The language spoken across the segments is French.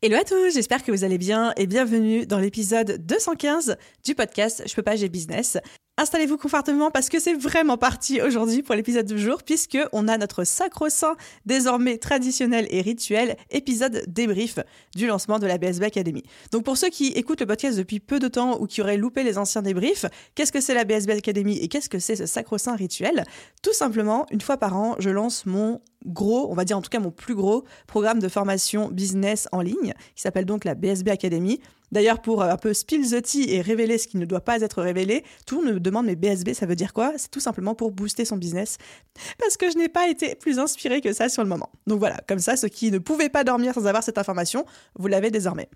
Hello à tous, j'espère que vous allez bien et bienvenue dans l'épisode 215 du podcast Je peux pas, j'ai business. Installez-vous confortablement parce que c'est vraiment parti aujourd'hui pour l'épisode du jour puisque on a notre sacro-saint désormais traditionnel et rituel épisode débrief du lancement de la BSB Academy. Donc pour ceux qui écoutent le podcast depuis peu de temps ou qui auraient loupé les anciens débriefs, qu'est-ce que c'est la BSB Academy et qu'est-ce que c'est ce sacro-saint rituel? Tout simplement, une fois par an, je lance mon gros, on va dire en tout cas mon plus gros programme de formation business en ligne qui s'appelle donc la BSB Academy. D'ailleurs, pour euh, un peu spill the tea et révéler ce qui ne doit pas être révélé, tout le monde me demande mais BSB, ça veut dire quoi? C'est tout simplement pour booster son business. Parce que je n'ai pas été plus inspirée que ça sur le moment. Donc voilà, comme ça, ceux qui ne pouvaient pas dormir sans avoir cette information, vous l'avez désormais.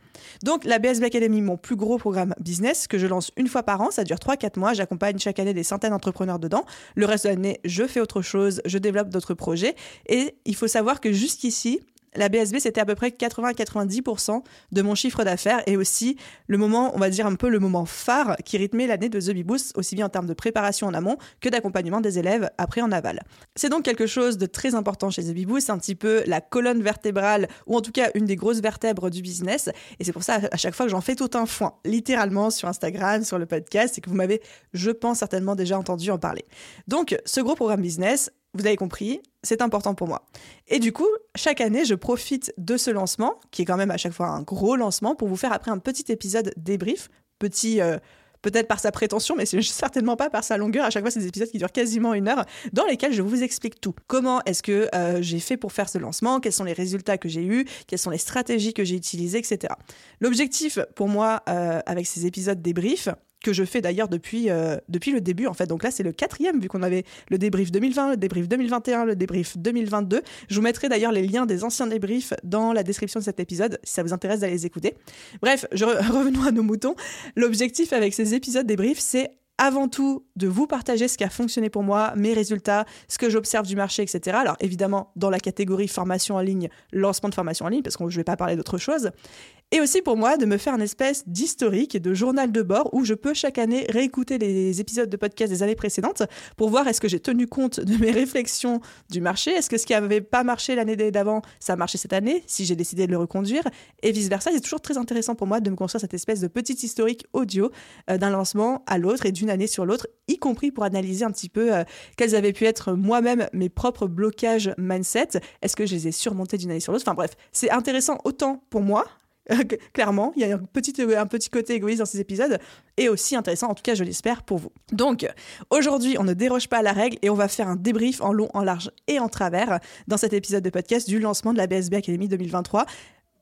Donc la BSB Academy, mon plus gros programme business, que je lance une fois par an, ça dure 3-4 mois, j'accompagne chaque année des centaines d'entrepreneurs dedans. Le reste de l'année, je fais autre chose, je développe d'autres projets. Et il faut savoir que jusqu'ici, la BSB, c'était à peu près 80-90% de mon chiffre d'affaires et aussi le moment, on va dire un peu le moment phare qui rythmait l'année de The aussi bien en termes de préparation en amont que d'accompagnement des élèves après en aval. C'est donc quelque chose de très important chez The Bee un petit peu la colonne vertébrale ou en tout cas une des grosses vertèbres du business et c'est pour ça à chaque fois que j'en fais tout un foin, littéralement sur Instagram, sur le podcast et que vous m'avez, je pense, certainement déjà entendu en parler. Donc ce gros programme business, vous avez compris, c'est important pour moi. Et du coup, chaque année, je profite de ce lancement, qui est quand même à chaque fois un gros lancement, pour vous faire après un petit épisode débrief, petit... Euh, peut-être par sa prétention, mais certainement pas par sa longueur. À chaque fois, c'est des épisodes qui durent quasiment une heure, dans lesquels je vous explique tout. Comment est-ce que euh, j'ai fait pour faire ce lancement? Quels sont les résultats que j'ai eus? Quelles sont les stratégies que j'ai utilisées, etc. L'objectif pour moi, euh, avec ces épisodes débrief, que je fais d'ailleurs depuis, euh, depuis le début en fait. Donc là c'est le quatrième vu qu'on avait le débrief 2020, le débrief 2021, le débrief 2022. Je vous mettrai d'ailleurs les liens des anciens débriefs dans la description de cet épisode si ça vous intéresse d'aller les écouter. Bref, je revenons à nos moutons. L'objectif avec ces épisodes débriefs c'est avant tout de vous partager ce qui a fonctionné pour moi, mes résultats, ce que j'observe du marché, etc. Alors évidemment, dans la catégorie formation en ligne, lancement de formation en ligne, parce que je ne vais pas parler d'autre chose. Et aussi pour moi de me faire une espèce d'historique et de journal de bord où je peux chaque année réécouter les épisodes de podcast des années précédentes pour voir est-ce que j'ai tenu compte de mes réflexions du marché, est-ce que ce qui n'avait pas marché l'année d'avant, ça a marché cette année, si j'ai décidé de le reconduire, et vice-versa. C'est toujours très intéressant pour moi de me construire cette espèce de petit historique audio euh, d'un lancement à l'autre et d'une année sur l'autre, y compris pour analyser un petit peu euh, quels avaient pu être moi-même mes propres blocages mindset, est-ce que je les ai surmontés d'une année sur l'autre? Enfin bref, c'est intéressant autant pour moi, Clairement, il y a un petit, un petit côté égoïste dans ces épisodes et aussi intéressant, en tout cas je l'espère pour vous. Donc aujourd'hui, on ne déroge pas à la règle et on va faire un débrief en long, en large et en travers dans cet épisode de podcast du lancement de la BSB Academy 2023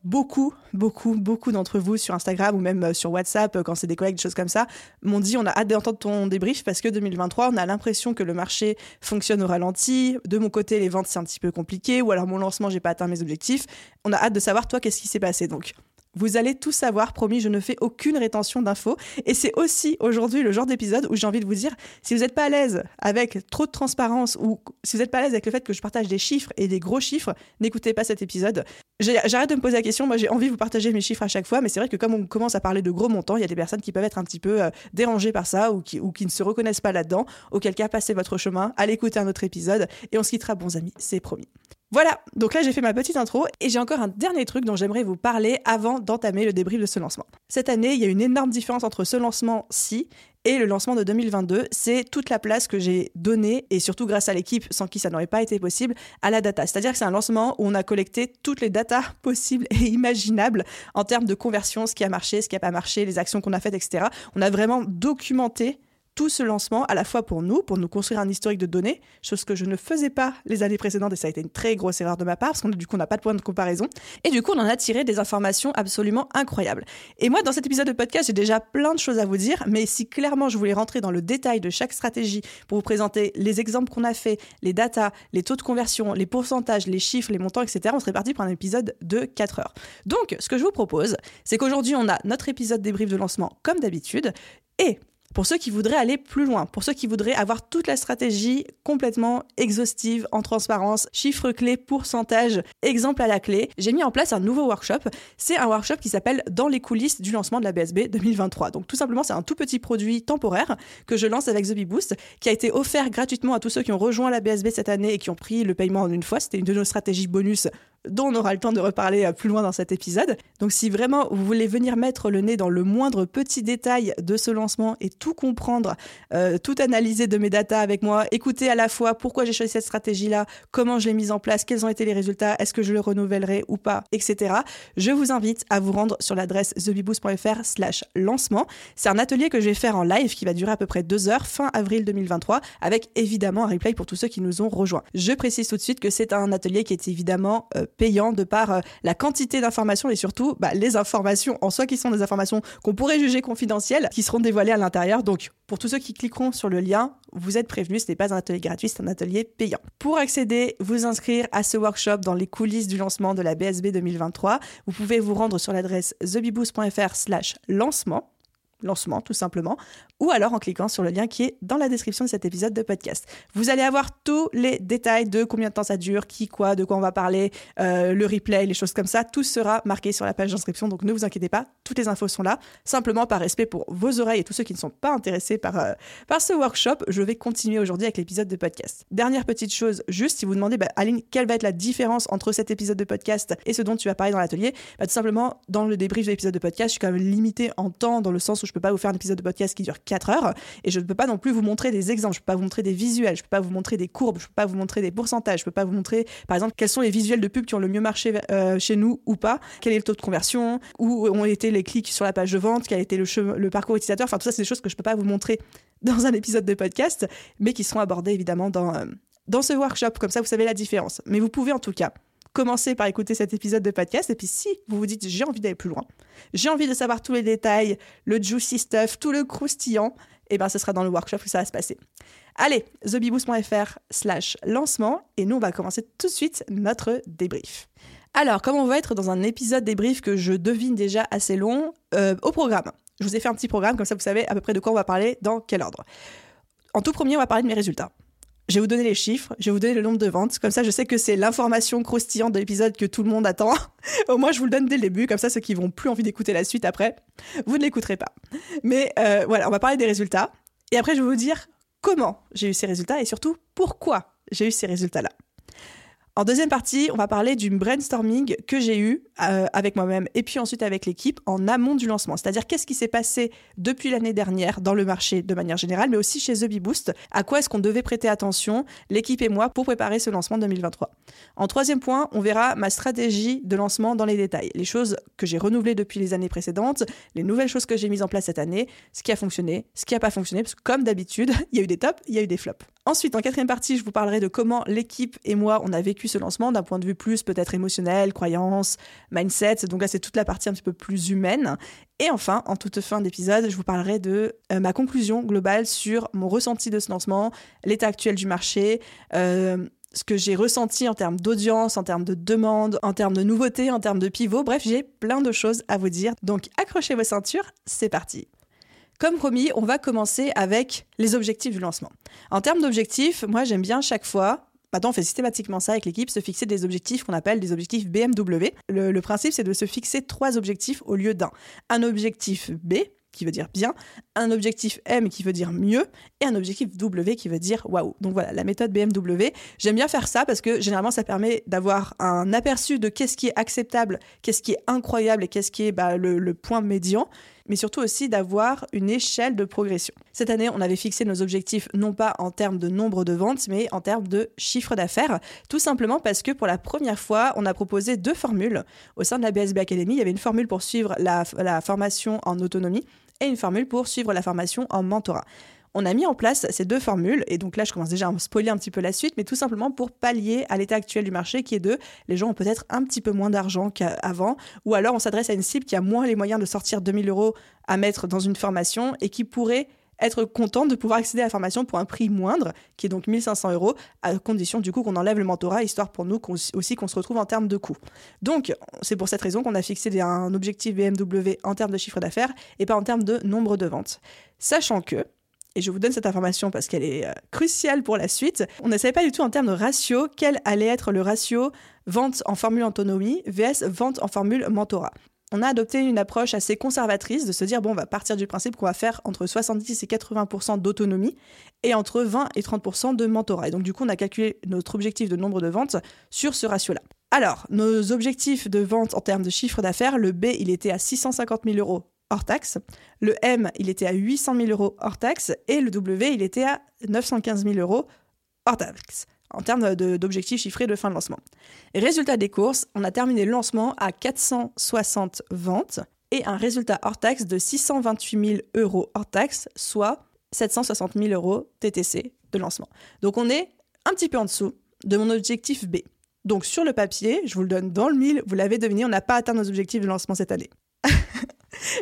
beaucoup, beaucoup, beaucoup d'entre vous sur Instagram ou même euh, sur WhatsApp, euh, quand c'est des collègues, des choses comme ça, m'ont dit on a hâte d'entendre ton débrief parce que 2023, on a l'impression que le marché fonctionne au ralenti. De mon côté, les ventes, c'est un petit peu compliqué ou alors mon lancement, j'ai pas atteint mes objectifs. On a hâte de savoir, toi, qu'est-ce qui s'est passé. Donc, vous allez tout savoir, promis, je ne fais aucune rétention d'infos. Et c'est aussi aujourd'hui le genre d'épisode où j'ai envie de vous dire, si vous n'êtes pas à l'aise avec trop de transparence ou si vous n'êtes pas à l'aise avec le fait que je partage des chiffres et des gros chiffres, n'écoutez pas cet épisode. J'arrête de me poser la question, moi j'ai envie de vous partager mes chiffres à chaque fois, mais c'est vrai que comme on commence à parler de gros montants, il y a des personnes qui peuvent être un petit peu euh, dérangées par ça ou qui, ou qui ne se reconnaissent pas là-dedans. Auquel cas, passez votre chemin, allez écouter un autre épisode et on se quittera bons amis, c'est promis. Voilà, donc là j'ai fait ma petite intro et j'ai encore un dernier truc dont j'aimerais vous parler avant d'entamer le débrief de ce lancement. Cette année, il y a une énorme différence entre ce lancement-ci et le lancement de 2022, c'est toute la place que j'ai donnée, et surtout grâce à l'équipe sans qui ça n'aurait pas été possible, à la data. C'est-à-dire que c'est un lancement où on a collecté toutes les datas possibles et imaginables en termes de conversion, ce qui a marché, ce qui n'a pas marché, les actions qu'on a faites, etc. On a vraiment documenté tout ce lancement à la fois pour nous, pour nous construire un historique de données, chose que je ne faisais pas les années précédentes et ça a été une très grosse erreur de ma part parce qu'on du coup on n'a pas de point de comparaison. Et du coup on en a tiré des informations absolument incroyables. Et moi dans cet épisode de podcast j'ai déjà plein de choses à vous dire, mais si clairement je voulais rentrer dans le détail de chaque stratégie pour vous présenter les exemples qu'on a fait, les datas, les taux de conversion, les pourcentages, les chiffres, les montants, etc., on serait parti pour un épisode de 4 heures. Donc ce que je vous propose, c'est qu'aujourd'hui on a notre épisode débrief de lancement comme d'habitude et pour ceux qui voudraient aller plus loin, pour ceux qui voudraient avoir toute la stratégie complètement exhaustive, en transparence, chiffres clés, pourcentage, exemple à la clé, j'ai mis en place un nouveau workshop. C'est un workshop qui s'appelle Dans les coulisses du lancement de la BSB 2023. Donc tout simplement, c'est un tout petit produit temporaire que je lance avec The Boost, qui a été offert gratuitement à tous ceux qui ont rejoint la BSB cette année et qui ont pris le paiement en une fois. C'était une de nos stratégies bonus dont on aura le temps de reparler euh, plus loin dans cet épisode. Donc si vraiment vous voulez venir mettre le nez dans le moindre petit détail de ce lancement et tout comprendre, euh, tout analyser de mes datas avec moi, écouter à la fois pourquoi j'ai choisi cette stratégie-là, comment je l'ai mise en place, quels ont été les résultats, est-ce que je le renouvellerai ou pas, etc. Je vous invite à vous rendre sur l'adresse thebiboost.fr slash lancement. C'est un atelier que je vais faire en live qui va durer à peu près deux heures, fin avril 2023, avec évidemment un replay pour tous ceux qui nous ont rejoints. Je précise tout de suite que c'est un atelier qui est évidemment euh, payant de par euh, la quantité d'informations et surtout bah, les informations en soi qui sont des informations qu'on pourrait juger confidentielles, qui seront dévoilées à l'intérieur. Donc pour tous ceux qui cliqueront sur le lien, vous êtes prévenus, ce n'est pas un atelier gratuit, c'est un atelier payant. Pour accéder, vous inscrire à ce workshop dans les coulisses du lancement de la BSB 2023, vous pouvez vous rendre sur l'adresse thebiboost.fr slash lancement lancement tout simplement, ou alors en cliquant sur le lien qui est dans la description de cet épisode de podcast. Vous allez avoir tous les détails de combien de temps ça dure, qui, quoi, de quoi on va parler, euh, le replay, les choses comme ça, tout sera marqué sur la page d'inscription, donc ne vous inquiétez pas, toutes les infos sont là. Simplement par respect pour vos oreilles et tous ceux qui ne sont pas intéressés par, euh, par ce workshop, je vais continuer aujourd'hui avec l'épisode de podcast. Dernière petite chose, juste si vous demandez, bah, Aline, quelle va être la différence entre cet épisode de podcast et ce dont tu vas parler dans l'atelier, bah, tout simplement, dans le débrief de l'épisode de podcast, je suis quand même limité en temps dans le sens où je peux pas vous faire un épisode de podcast qui dure 4 heures et je ne peux pas non plus vous montrer des exemples, je peux pas vous montrer des visuels, je peux pas vous montrer des courbes, je peux pas vous montrer des pourcentages, je peux pas vous montrer par exemple quels sont les visuels de pub qui ont le mieux marché euh, chez nous ou pas, quel est le taux de conversion, où ont été les clics sur la page de vente, quel a été le, parcours utilisateur, enfin tout ça c'est des choses que je peux pas vous montrer dans un épisode de podcast, mais qui seront abordées évidemment dans, euh, dans ce workshop, comme ça vous savez la différence. Mais vous pouvez en tout cas commencez par écouter cet épisode de podcast. Et puis si vous vous dites j'ai envie d'aller plus loin, j'ai envie de savoir tous les détails, le juicy stuff, tout le croustillant, et eh ben ce sera dans le workshop où ça va se passer. Allez, thebiboost.fr slash lancement et nous on va commencer tout de suite notre débrief. Alors, comme on va être dans un épisode débrief que je devine déjà assez long, euh, au programme. Je vous ai fait un petit programme, comme ça vous savez à peu près de quoi on va parler, dans quel ordre. En tout premier, on va parler de mes résultats. Je vais vous donner les chiffres, je vais vous donner le nombre de ventes. Comme ça, je sais que c'est l'information croustillante de l'épisode que tout le monde attend. Au moins, je vous le donne dès le début. Comme ça, ceux qui vont plus envie d'écouter la suite après, vous ne l'écouterez pas. Mais euh, voilà, on va parler des résultats. Et après, je vais vous dire comment j'ai eu ces résultats et surtout pourquoi j'ai eu ces résultats-là. En deuxième partie, on va parler du brainstorming que j'ai eu euh, avec moi-même et puis ensuite avec l'équipe en amont du lancement. C'est-à-dire qu'est-ce qui s'est passé depuis l'année dernière dans le marché de manière générale, mais aussi chez The Boost. À quoi est-ce qu'on devait prêter attention, l'équipe et moi, pour préparer ce lancement 2023. En troisième point, on verra ma stratégie de lancement dans les détails. Les choses que j'ai renouvelées depuis les années précédentes, les nouvelles choses que j'ai mises en place cette année, ce qui a fonctionné, ce qui n'a pas fonctionné, parce que comme d'habitude, il y a eu des tops, il y a eu des flops. Ensuite, en quatrième partie, je vous parlerai de comment l'équipe et moi, on a vécu ce lancement d'un point de vue plus peut-être émotionnel, croyance, mindset. Donc là, c'est toute la partie un petit peu plus humaine. Et enfin, en toute fin d'épisode, je vous parlerai de euh, ma conclusion globale sur mon ressenti de ce lancement, l'état actuel du marché. Euh, ce que j'ai ressenti en termes d'audience, en termes de demande, en termes de nouveautés, en termes de pivot. Bref, j'ai plein de choses à vous dire. Donc accrochez vos ceintures, c'est parti. Comme promis, on va commencer avec les objectifs du lancement. En termes d'objectifs, moi j'aime bien chaque fois Maintenant, on fait systématiquement ça avec l'équipe, se fixer des objectifs qu'on appelle des objectifs BMW. Le, principe, c'est de se fixer trois objectifs au lieu d'un. Un objectif B, qui veut dire bien, un objectif M qui veut dire mieux, et un objectif W qui veut dire waouh. Donc voilà, la méthode BMW. J'aime bien faire ça parce que généralement ça permet d'avoir un aperçu de qu'est-ce qui est acceptable, qu'est-ce qui est incroyable et qu'est-ce qui est bah, le point médian mais surtout aussi d'avoir une échelle de progression. Cette année, on avait fixé nos objectifs non pas en termes de nombre de ventes, mais en termes de chiffre d'affaires, tout simplement parce que pour la première fois, on a proposé deux formules. Au sein de la BSB Academy, il y avait une formule pour suivre la, la formation en autonomie et une formule pour suivre la formation en mentorat. On a mis en place ces deux formules, et donc là je commence déjà à spoiler un petit peu la suite, mais tout simplement pour pallier à l'état actuel du marché qui est de les gens ont peut-être un petit peu moins d'argent qu'avant, ou alors on s'adresse à une cible qui a moins les moyens de sortir 2000 euros à mettre dans une formation et qui pourrait être content de pouvoir accéder à la formation pour un prix moindre, qui est donc 1500 euros, à condition du coup qu'on enlève le mentorat, histoire pour nous aussi qu'on se retrouve en termes de coûts. Donc, c'est pour cette raison qu'on a fixé un objectif BMW en termes de chiffre d'affaires et pas en termes de nombre de ventes. Sachant que, et je vous donne cette information parce qu'elle est euh, cruciale pour la suite, on ne savait pas du tout en termes de ratio quel allait être le ratio vente en formule autonomie vs vente en formule mentorat on a adopté une approche assez conservatrice de se dire bon, on va partir du principe qu'on va faire entre 70 et 80% d'autonomie et entre 20 et 30% de mentorat. Et donc, du coup, on a calculé notre objectif de nombre de ventes sur ce ratio-là. Alors, nos objectifs de vente en termes de chiffre d'affaires, le B, il était à 650 000 euros hors taxe, le M, il était à 800 000 euros hors taxe, et le W, il était à 915 000 euros hors taxe en termes d'objectifs chiffrés de fin de lancement. résultat des courses, on a terminé le lancement à 460 ventes et un résultat hors taxe de 628 000 euros hors taxe, soit 760 000 euros TTC de lancement. Donc on est un petit peu en dessous de mon objectif B. Donc sur le papier, je vous le donne dans le mille, vous l'avez deviné, on n'a pas atteint nos objectifs de lancement cette année.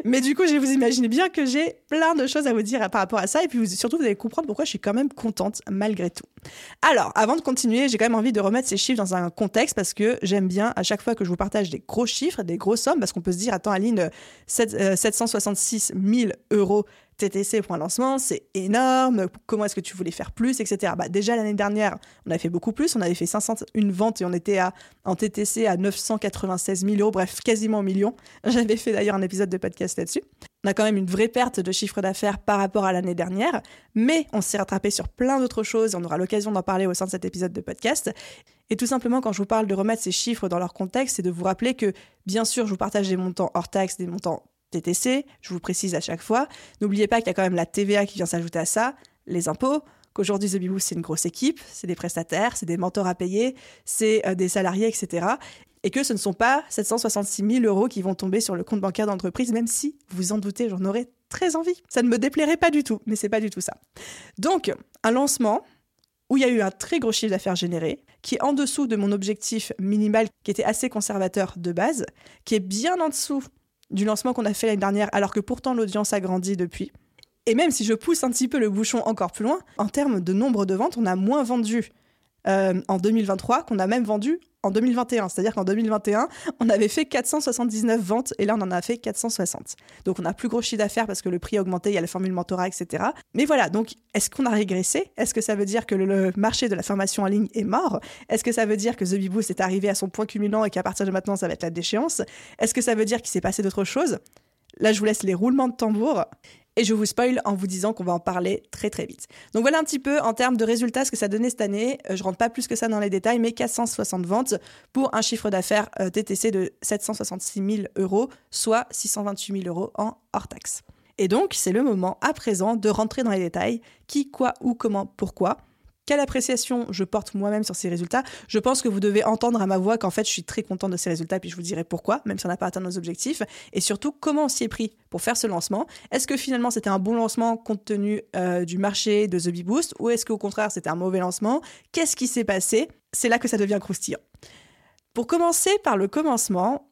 Mais du coup, je vous imaginez bien que j'ai plein de choses à vous dire par rapport à ça. Et puis surtout, vous allez comprendre pourquoi je suis quand même contente malgré tout. Alors, avant de continuer, j'ai quand même envie de remettre ces chiffres dans un contexte parce que j'aime bien à chaque fois que je vous partage des gros chiffres, des grosses sommes, parce qu'on peut se dire, attends Aline, 766 000 euros TTC pour un lancement, c'est énorme. Comment est-ce que tu voulais faire plus, etc. Bah, déjà l'année dernière, on a fait beaucoup plus. On avait fait 501 ventes et on était à, en TTC à 996 000 euros, bref, quasiment un million. J'avais fait d'ailleurs un épisode de podcast là-dessus. On a quand même une vraie perte de chiffre d'affaires par rapport à l'année dernière, mais on s'est rattrapé sur plein d'autres choses et on aura l'occasion d'en parler au sein de cet épisode de podcast. Et tout simplement, quand je vous parle de remettre ces chiffres dans leur contexte, c'est de vous rappeler que, bien sûr, je vous partage des montants hors taxes, des montants TTC, je vous précise à chaque fois. N'oubliez pas qu'il y a quand même la TVA qui vient s'ajouter à ça, les impôts, qu'aujourd'hui The c'est une grosse équipe, c'est des prestataires, c'est des mentors à payer, c'est euh, des salariés, etc. Et que ce ne sont pas 766 000 euros qui vont tomber sur le compte bancaire d'entreprise, même si, vous en doutez, j'en aurais très envie. Ça ne me déplairait pas du tout, mais c'est pas du tout ça. Donc, un lancement où il y a eu un très gros chiffre d'affaires généré, qui est en dessous de mon objectif minimal, qui était assez conservateur de base, qui est bien en dessous du lancement qu'on a fait l'année dernière, alors que pourtant l'audience a grandi depuis. Et même si je pousse un petit peu le bouchon encore plus loin, en termes de nombre de ventes, on a moins vendu euh, en 2023 qu'on a même vendu en 2021. C'est-à-dire qu'en 2021, on avait fait 479 ventes et là, on en a fait 460. Donc, on a plus gros chiffre d'affaires parce que le prix a augmenté, il y a la formule mentorat, etc. Mais voilà, donc, est-ce qu'on a régressé? Est-ce que ça veut dire que le, marché de la formation en ligne est mort? Est-ce que ça veut dire que The Beboost est arrivé à son point culminant et qu'à partir de maintenant, ça va être la déchéance? Est-ce que ça veut dire qu'il s'est passé d'autres choses? Là, je vous laisse les roulements de tambour et je vous spoil en vous disant qu'on va en parler très très vite. Donc voilà un petit peu en termes de résultats ce que ça donnait cette année. Euh, je rentre pas plus que ça dans les détails, mais 460 ventes pour un chiffre d'affaires euh, TTC de 766 000 euros, soit 628 000 euros en hors taxe. Et donc, c'est le moment à présent de rentrer dans les détails. Qui, quoi, où, comment, pourquoi quelle appréciation je porte moi-même sur ces résultats. Je pense que vous devez entendre à ma voix qu'en fait, je suis très contente de ces résultats, puis je vous dirai pourquoi, même si on n'a pas atteint nos objectifs, et surtout comment on s'y est pris pour faire ce lancement? Est-ce que finalement c'était un bon lancement compte tenu euh, du marché de The Bee Boost, ou est-ce qu'au contraire c'était un mauvais lancement? Qu'est-ce qui s'est passé? C'est là que ça devient croustillant. Pour commencer par le commencement,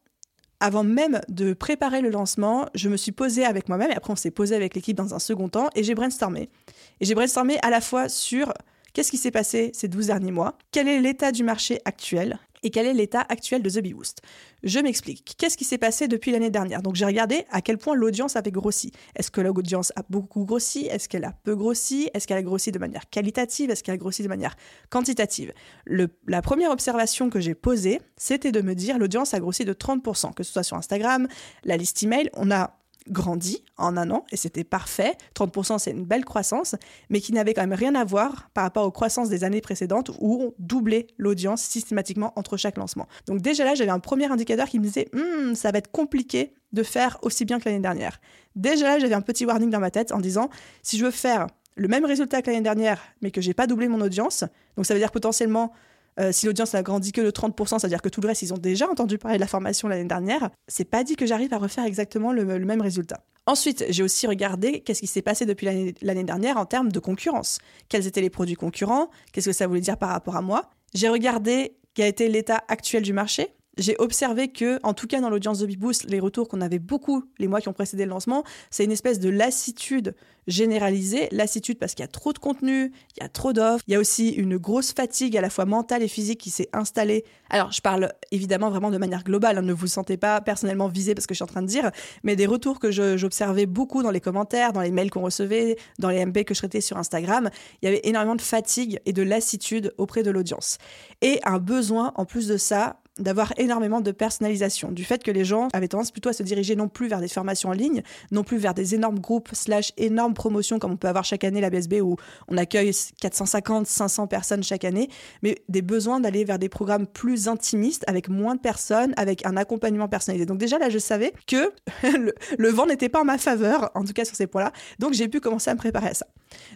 avant même de préparer le lancement, je me suis posée avec moi-même, et après on s'est posé avec l'équipe dans un second temps, et j'ai brainstormé. Et j'ai brainstormé à la fois sur Qu'est-ce qui s'est passé ces 12 derniers mois? Quel est l'état du marché actuel? Et quel est l'état actuel de The Bee Boost. Je m'explique. Qu'est-ce qui s'est passé depuis l'année dernière? Donc j'ai regardé à quel point l'audience avait grossi. Est-ce que l'audience a beaucoup grossi? Est-ce qu'elle a peu grossi? Est-ce qu'elle a grossi de manière qualitative? Est-ce qu'elle a grossi de manière quantitative? La première observation que j'ai posée, c'était de me dire l'audience a grossi de 30%, que ce soit sur Instagram, la liste email, on a grandi en un an et c'était parfait. 30% c'est une belle croissance, mais qui n'avait quand même rien à voir par rapport aux croissances des années précédentes où on doublait l'audience systématiquement entre chaque lancement. Donc déjà là, j'avais un premier indicateur qui me disait hmm, ça va être compliqué de faire aussi bien que l'année dernière. Déjà là, j'avais un petit warning dans ma tête en disant si je veux faire le même résultat que l'année dernière, mais que j'ai pas doublé mon audience, donc ça veut dire potentiellement euh, si l'audience n'a grandi que de 30%, c'est-à-dire que tout le reste, ils ont déjà entendu parler de la formation l'année dernière, c'est pas dit que j'arrive à refaire exactement le, même résultat. Ensuite, j'ai aussi regardé qu'est-ce qui s'est passé depuis l'année dernière en termes de concurrence. Quels étaient les produits concurrents? Qu'est-ce que ça voulait dire par rapport à moi? J'ai regardé quel été l'état actuel du marché j'ai observé que, en tout cas dans l'audience de Beboost, les retours qu'on avait beaucoup les mois qui ont précédé le lancement, c'est une espèce de lassitude généralisée. Lassitude parce qu'il y a trop de contenu, il y a trop d'offres, il y a aussi une grosse fatigue à la fois mentale et physique qui s'est installée. Alors, je parle évidemment vraiment de manière globale, hein, ne vous sentez pas personnellement visé parce que je suis en train de dire, mais des retours que j'observais beaucoup dans les commentaires, dans les mails qu'on recevait, dans les MP que je traitais sur Instagram, il y avait énormément de fatigue et de lassitude auprès de l'audience. Et un besoin, en plus de ça, d'avoir énormément de personnalisation, du fait que les gens avaient tendance plutôt à se diriger non plus vers des formations en ligne, non plus vers des énormes groupes slash énormes promotions comme on peut avoir chaque année la BSB où on accueille 450, 500 personnes chaque année, mais des besoins d'aller vers des programmes plus intimistes avec moins de personnes, avec un accompagnement personnalisé. Donc déjà là, je savais que le, vent n'était pas en ma faveur, en tout cas sur ces points-là, donc j'ai pu commencer à me préparer à ça.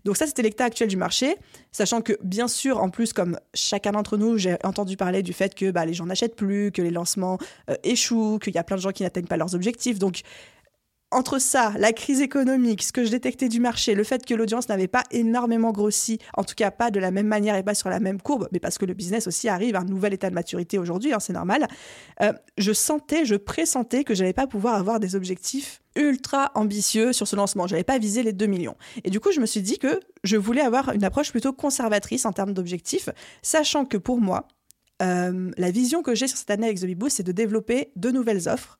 Donc ça, c'était l'état actuel du marché, sachant que bien sûr, en plus, comme chacun d'entre nous, j'ai entendu parler du fait que bah, les gens n'achètent plus, que les lancements euh, échouent, qu'il y a plein de gens qui n'atteignent pas leurs objectifs. Donc, entre ça, la crise économique, ce que je détectais du marché, le fait que l'audience n'avait pas énormément grossi, en tout cas pas de la même manière et pas sur la même courbe, mais parce que le business aussi arrive à un nouvel état de maturité aujourd'hui, hein, c'est normal, euh, je sentais, je pressentais que j'allais pas pouvoir avoir des objectifs ultra ambitieux sur ce lancement. Je n'avais pas visé les 2 millions. Et du coup, je me suis dit que je voulais avoir une approche plutôt conservatrice en termes d'objectifs, sachant que pour moi, euh, la vision que j'ai sur cette année avec The c'est de développer deux nouvelles offres.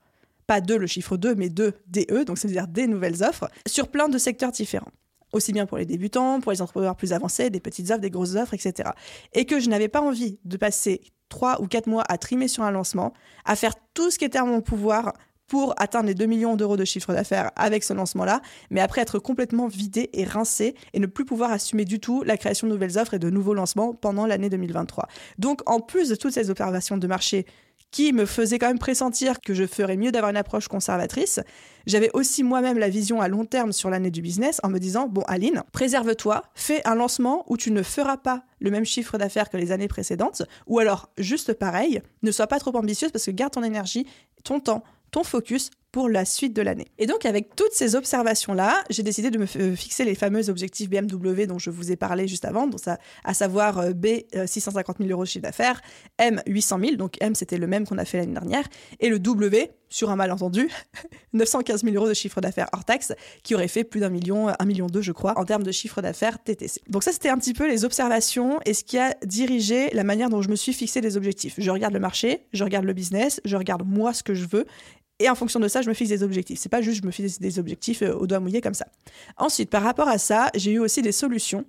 Pas deux, le chiffre 2, mais deux DE, donc c'est-à-dire des nouvelles offres, sur plein de secteurs différents. Aussi bien pour les débutants, pour les entrepreneurs plus avancés, des petites offres, des grosses offres, etc. Et que je n'avais pas envie de passer trois ou quatre mois à trimer sur un lancement, à faire tout ce qui était à mon pouvoir pour atteindre les 2 millions d'euros de chiffre d'affaires avec ce lancement-là, mais après être complètement vidé et rincé et ne plus pouvoir assumer du tout la création de nouvelles offres et de nouveaux lancements pendant l'année 2023. Donc en plus de toutes ces observations de marché qui me faisaient quand même pressentir que je ferais mieux d'avoir une approche conservatrice, j'avais aussi moi-même la vision à long terme sur l'année du business en me disant, bon Aline, préserve-toi, fais un lancement où tu ne feras pas le même chiffre d'affaires que les années précédentes, ou alors juste pareil, ne sois pas trop ambitieuse parce que garde ton énergie, ton temps, ton focus pour la suite de l'année. Et donc avec toutes ces observations-là, j'ai décidé de me euh, fixer les fameux objectifs BMW dont je vous ai parlé juste avant, donc à savoir euh, B 650 000 euros de chiffre d'affaires, M 800 000, donc M c'était le même qu'on a fait l'année dernière, et le W, sur un malentendu, 915 000 euros de chiffre d'affaires hors taxe, qui aurait fait plus d'un million, un million deux je crois, en termes de chiffre d'affaires TTC. Donc ça c'était un petit peu les observations et ce qui a dirigé la manière dont je me suis fixé les objectifs. Je regarde le marché, je regarde le business, je regarde moi ce que je veux et en fonction de ça, je me fixe des objectifs. C'est pas juste je me fixe des objectifs euh, au doigt mouillé comme ça. Ensuite, par rapport à ça, j'ai eu aussi des solutions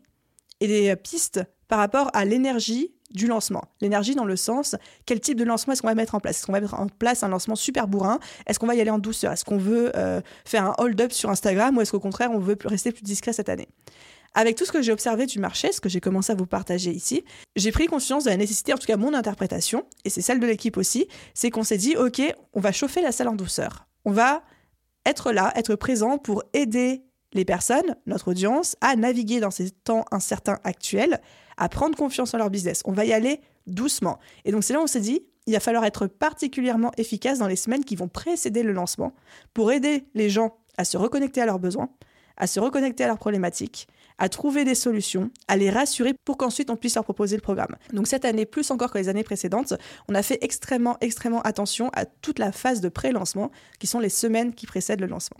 et des euh, pistes par rapport à l'énergie du lancement. L'énergie dans le sens, quel type de lancement est-ce qu'on va mettre en place? Est-ce qu'on va mettre en place un lancement super bourrin? Est-ce qu'on va y aller en douceur? Est-ce qu'on veut euh, faire un hold-up sur Instagram ou est-ce qu'au contraire, on veut rester plus discret cette année? Avec tout ce que j'ai observé du marché, ce que j'ai commencé à vous partager ici, j'ai pris conscience de la nécessité, en tout cas mon interprétation, et c'est celle de l'équipe aussi, c'est qu'on s'est dit, OK, on va chauffer la salle en douceur. On va être là, être présent pour aider les personnes, notre audience, à naviguer dans ces temps incertains actuels, à prendre confiance en leur business. On va y aller doucement. Et donc c'est là où on s'est dit, il va falloir être particulièrement efficace dans les semaines qui vont précéder le lancement pour aider les gens à se reconnecter à leurs besoins, à se reconnecter à leurs problématiques, à trouver des solutions, à les rassurer pour qu'ensuite on puisse leur proposer le programme. Donc cette année, plus encore que les années précédentes, on a fait extrêmement, extrêmement attention à toute la phase de pré-lancement, qui sont les semaines qui précèdent le lancement.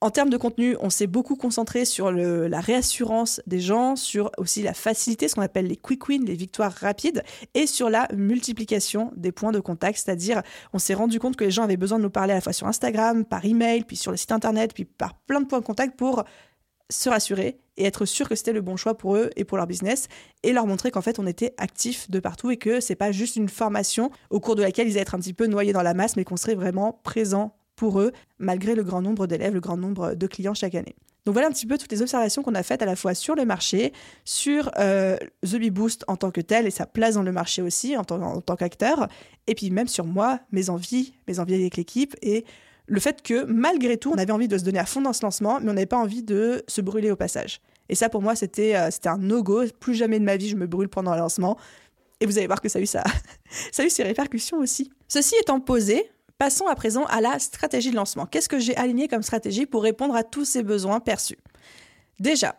En termes de contenu, on s'est beaucoup concentré sur la réassurance des gens, sur aussi la facilité, ce qu'on appelle les quick wins, les victoires rapides, et sur la multiplication des points de contact, c'est-à-dire on s'est rendu compte que les gens avaient besoin de nous parler à la fois sur Instagram, par email, puis sur le site internet, puis par plein de points de contact pour se rassurer et être sûr que c'était le bon choix pour eux et pour leur business et leur montrer qu'en fait on était actifs de partout et que c'est pas juste une formation au cours de laquelle ils allaient être un petit peu noyés dans la masse mais qu'on serait vraiment présent pour eux malgré le grand nombre d'élèves, le grand nombre de clients chaque année. Donc voilà un petit peu toutes les observations qu'on a faites à la fois sur le marché, sur euh, The Bee Boost en tant que tel et sa place dans le marché aussi en tant, en tant qu'acteur, et puis même sur moi, mes envies, mes envies avec l'équipe et le fait que malgré tout, on avait envie de se donner à fond dans ce lancement, mais on n'avait pas envie de se brûler au passage. Et ça, pour moi, c'était euh, un no-go. Plus jamais de ma vie, je me brûle pendant un lancement. Et vous allez voir que ça a eu, ça a eu ses répercussions aussi. Ceci étant posé, Passons à présent à la stratégie de lancement. Qu'est-ce que j'ai aligné comme stratégie pour répondre à tous ces besoins perçus? Déjà,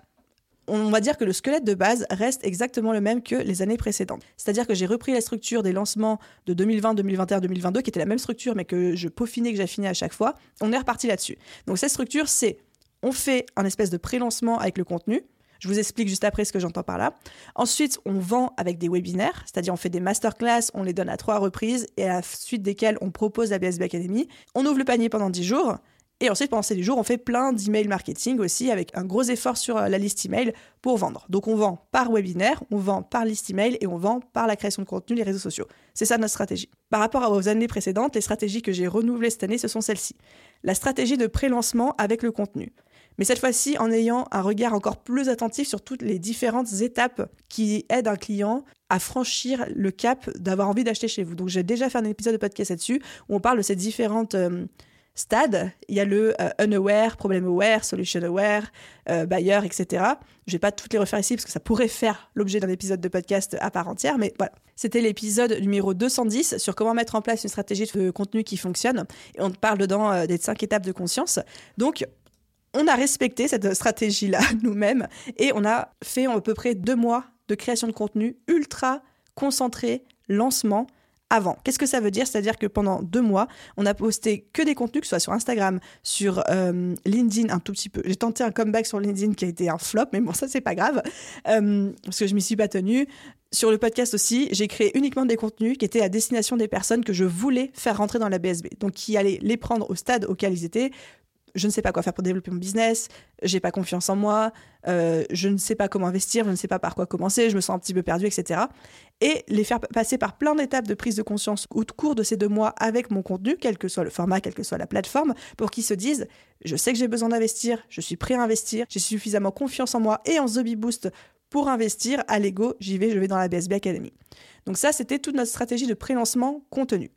on va dire que le squelette de base reste exactement le même que les années précédentes. C'est-à-dire que j'ai repris la structure des lancements de 2020, 2021, 2022, qui était la même structure, mais que je peaufinais, que j'affinais à chaque fois. On est reparti là-dessus. Donc cette structure, c'est on fait un espèce de pré-lancement avec le contenu. Je vous explique juste après ce que j'entends par là. Ensuite, on vend avec des webinaires, c'est-à-dire on fait des masterclass, on les donne à trois reprises et à la suite desquelles on propose la BSB Academy. On ouvre le panier pendant 10 jours et ensuite, pendant ces 10 jours, on fait plein d'email marketing aussi avec un gros effort sur euh, la liste email pour vendre. Donc, on vend par webinaire, on vend par liste email et on vend par la création de contenu, les réseaux sociaux. C'est ça notre stratégie. Par rapport aux années précédentes, les stratégies que j'ai renouvelées cette année, ce sont celles-ci. La stratégie de pré-lancement avec le contenu mais cette fois-ci en ayant un regard encore plus attentif sur toutes les différentes étapes qui aident un client à franchir le cap d'avoir envie d'acheter chez vous. Donc j'ai déjà fait un épisode de podcast là-dessus où on parle de ces différentes euh, stades. Il y a le euh, unaware, problem aware, solution aware, euh, buyer, etc. Je vais pas toutes les refaire ici parce que ça pourrait faire l'objet d'un épisode de podcast à part entière, mais voilà. C'était l'épisode numéro 210 sur comment mettre en place une stratégie de contenu qui fonctionne. Et on parle dedans des cinq étapes de conscience. Donc, on a respecté cette stratégie-là nous-mêmes et on a fait à peu près deux mois de création de contenu ultra concentré, lancement avant. Qu'est-ce que ça veut dire? C'est-à-dire que pendant deux mois, on a posté que des contenus, que ce soit sur Instagram, sur euh, LinkedIn un tout petit peu. J'ai tenté un comeback sur LinkedIn qui a été un flop, mais bon, ça c'est pas grave, euh, parce que je m'y suis pas tenue. Sur le podcast aussi, j'ai créé uniquement des contenus qui étaient à destination des personnes que je voulais faire rentrer dans la BSB, donc qui allaient les prendre au stade auquel ils étaient, je ne sais pas quoi faire pour développer mon business, j'ai pas confiance en moi, euh, je ne sais pas comment investir, je ne sais pas par quoi commencer, je me sens un petit peu perdu, etc. Et les faire passer par plein d'étapes de prise de conscience au cours de ces deux mois avec mon contenu, quel que soit le format, quelle que soit la plateforme, pour qu'ils se disent je sais que j'ai besoin d'investir, je suis prêt à investir, j'ai suffisamment confiance en moi et en The Boost pour investir, à l'ego, j'y vais, je vais dans la BSB Academy. Donc ça, c'était toute notre stratégie de pré-lancement contenu.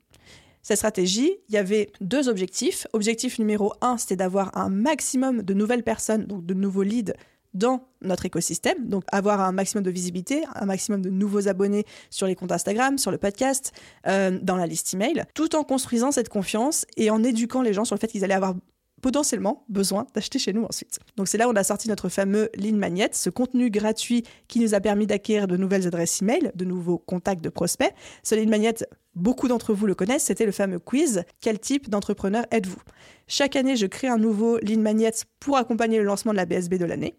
Cette stratégie, il y avait deux objectifs. Objectif numéro un, c'était d'avoir un maximum de nouvelles personnes, donc de nouveaux leads dans notre écosystème, donc avoir un maximum de visibilité, un maximum de nouveaux abonnés sur les comptes Instagram, sur le podcast, euh, dans la liste email, tout en construisant cette confiance et en éduquant les gens sur le fait qu'ils allaient avoir potentiellement besoin d'acheter chez nous ensuite. Donc c'est là où on a sorti notre fameux Lean Magnet, ce contenu gratuit qui nous a permis d'acquérir de nouvelles adresses email, de nouveaux contacts de prospects. Ce Lean Magnet, beaucoup d'entre vous le connaissent, c'était le fameux quiz Quel type d'entrepreneur êtes-vous? Chaque année, je crée un nouveau Lean Magnet pour accompagner le lancement de la BSB de l'année.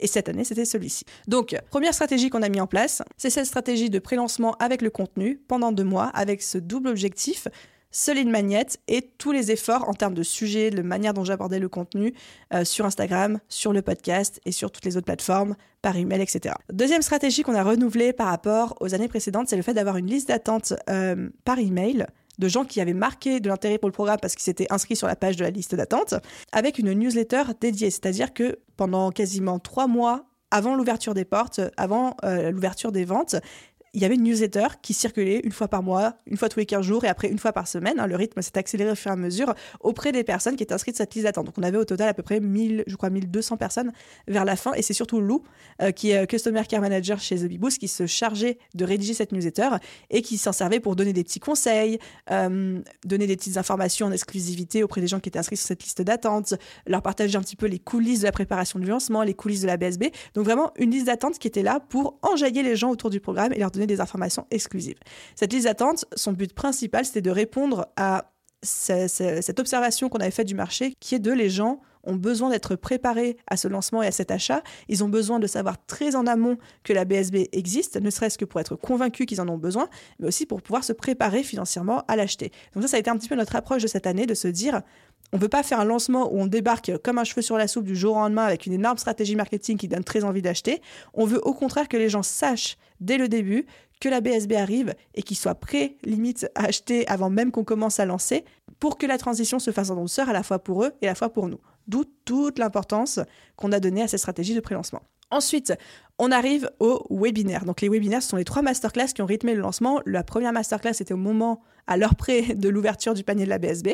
Et cette année, c'était celui-ci. Donc, première stratégie qu'on a mis en place, c'est cette stratégie de pré-lancement avec le contenu pendant deux mois, avec ce double objectif Solide Magnette et tous les efforts en termes de sujets, de manière dont j'abordais le contenu euh, sur Instagram, sur le podcast et sur toutes les autres plateformes, par email, etc. Deuxième stratégie qu'on a renouvelée par rapport aux années précédentes, c'est le fait d'avoir une liste d'attente euh, par email de gens qui avaient marqué de l'intérêt pour le programme parce qu'ils s'étaient inscrits sur la page de la liste d'attente, avec une newsletter dédiée. C'est-à-dire que pendant quasiment trois mois, avant l'ouverture des portes, avant euh, l'ouverture des ventes, il y avait une newsletter qui circulait une fois par mois, une fois tous les 15 jours et après une fois par semaine. Hein. le rythme s'est accéléré au fur et à mesure auprès des personnes qui étaient inscrites sur cette liste d'attente. Donc on avait au total à peu près 1000, je crois 1200 personnes vers la fin et c'est surtout Lou, euh, qui est Customer Care Manager chez The Beboost, qui se chargeait de rédiger cette newsletter et qui s'en servait pour donner des petits conseils, euh, donner des petites informations en exclusivité auprès des gens qui étaient inscrits sur cette liste d'attente, leur partager un petit peu les coulisses de la préparation du lancement, les coulisses de la BSB. Donc vraiment une liste d'attente qui était là pour enjailler les gens autour du programme et leur donner des informations exclusives. Cette liste d'attente, son but principal, c'était de répondre à cette observation qu'on avait faite du marché, qui est de les gens ont besoin d'être préparés à ce lancement et à cet achat. Ils ont besoin de savoir très en amont que la BSB existe, ne serait-ce que pour être convaincus qu'ils en ont besoin, mais aussi pour pouvoir se préparer financièrement à l'acheter. Donc ça, ça a été un petit peu notre approche de cette année, de se dire, on ne veut pas faire un lancement où on débarque comme un cheveu sur la soupe du jour au lendemain avec une énorme stratégie marketing qui donne très envie d'acheter. On veut au contraire que les gens sachent dès le début que la BSB arrive et qu'ils soient prêts, limite, à acheter avant même qu'on commence à lancer pour que la transition se fasse en douceur à la fois pour eux et à la fois pour nous. D'où toute l'importance qu'on a donnée à cette stratégie de pré-lancement. Ensuite, on arrive au webinaire. Donc les webinaires, ce sont les trois masterclass qui ont rythmé le lancement. La première masterclass était au moment, à l'heure près de l'ouverture du panier de la BSB.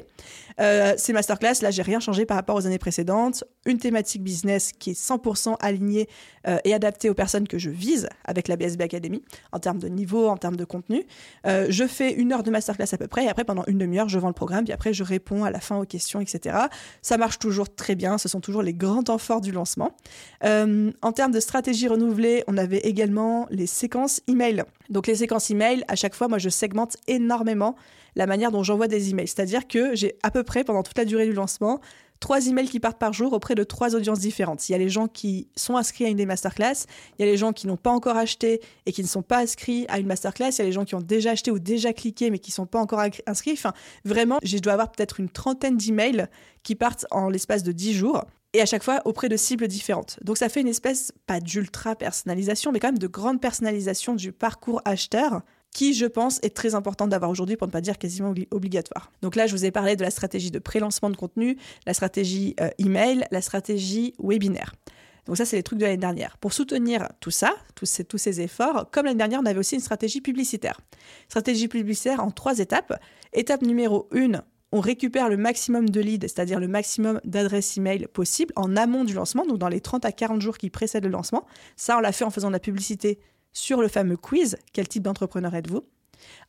Euh, ces masterclass, là, j'ai rien changé par rapport aux années précédentes. Une thématique business qui est 100% alignée euh, et adaptée aux personnes que je vise avec la BSB Academy, en termes de niveau, en termes de contenu. Euh, je fais une heure de masterclass à peu près, et après, pendant une demi-heure, je vends le programme, puis après, je réponds à la fin aux questions, etc. Ça marche toujours très bien, ce sont toujours les grands temps forts du lancement. en termes de stratégie renouvelée, on avait également les séquences email. Donc les séquences email, à chaque fois, moi je segmente énormément la manière dont j'envoie des emails. C'est-à-dire que j'ai à peu près pendant toute la durée du lancement trois emails qui partent par jour auprès de trois audiences différentes. Il y a les gens qui sont inscrits à une des masterclass, il y a les gens qui n'ont pas encore acheté et qui ne sont pas inscrits à une masterclass, il y a les gens qui ont déjà acheté ou déjà cliqué mais qui ne sont pas encore inscrits. Enfin, vraiment, je dois avoir peut-être une trentaine d'emails qui partent en l'espace de dix jours et à chaque fois auprès de cibles différentes. Donc ça fait une espèce, pas d'ultra personnalisation, mais quand même de grande personnalisation du parcours acheteur qui, je pense, est très importante d'avoir aujourd'hui, pour ne pas dire quasiment obligatoire. Donc là, je vous ai parlé de la stratégie de pré-lancement de contenu, la stratégie euh, email, la stratégie webinaire. Donc ça, c'est les trucs de l'année dernière. Pour soutenir tout ça, tous ces, efforts, comme l'année dernière, on avait aussi une stratégie publicitaire. Stratégie publicitaire en trois étapes. Étape numéro 1, on récupère le maximum de leads, c'est-à-dire le maximum d'adresses email possible en amont du lancement, donc dans les 30 à 40 jours qui précèdent le lancement. Ça, on l'a fait en faisant de la publicité sur le fameux quiz, quel type d'entrepreneur êtes-vous?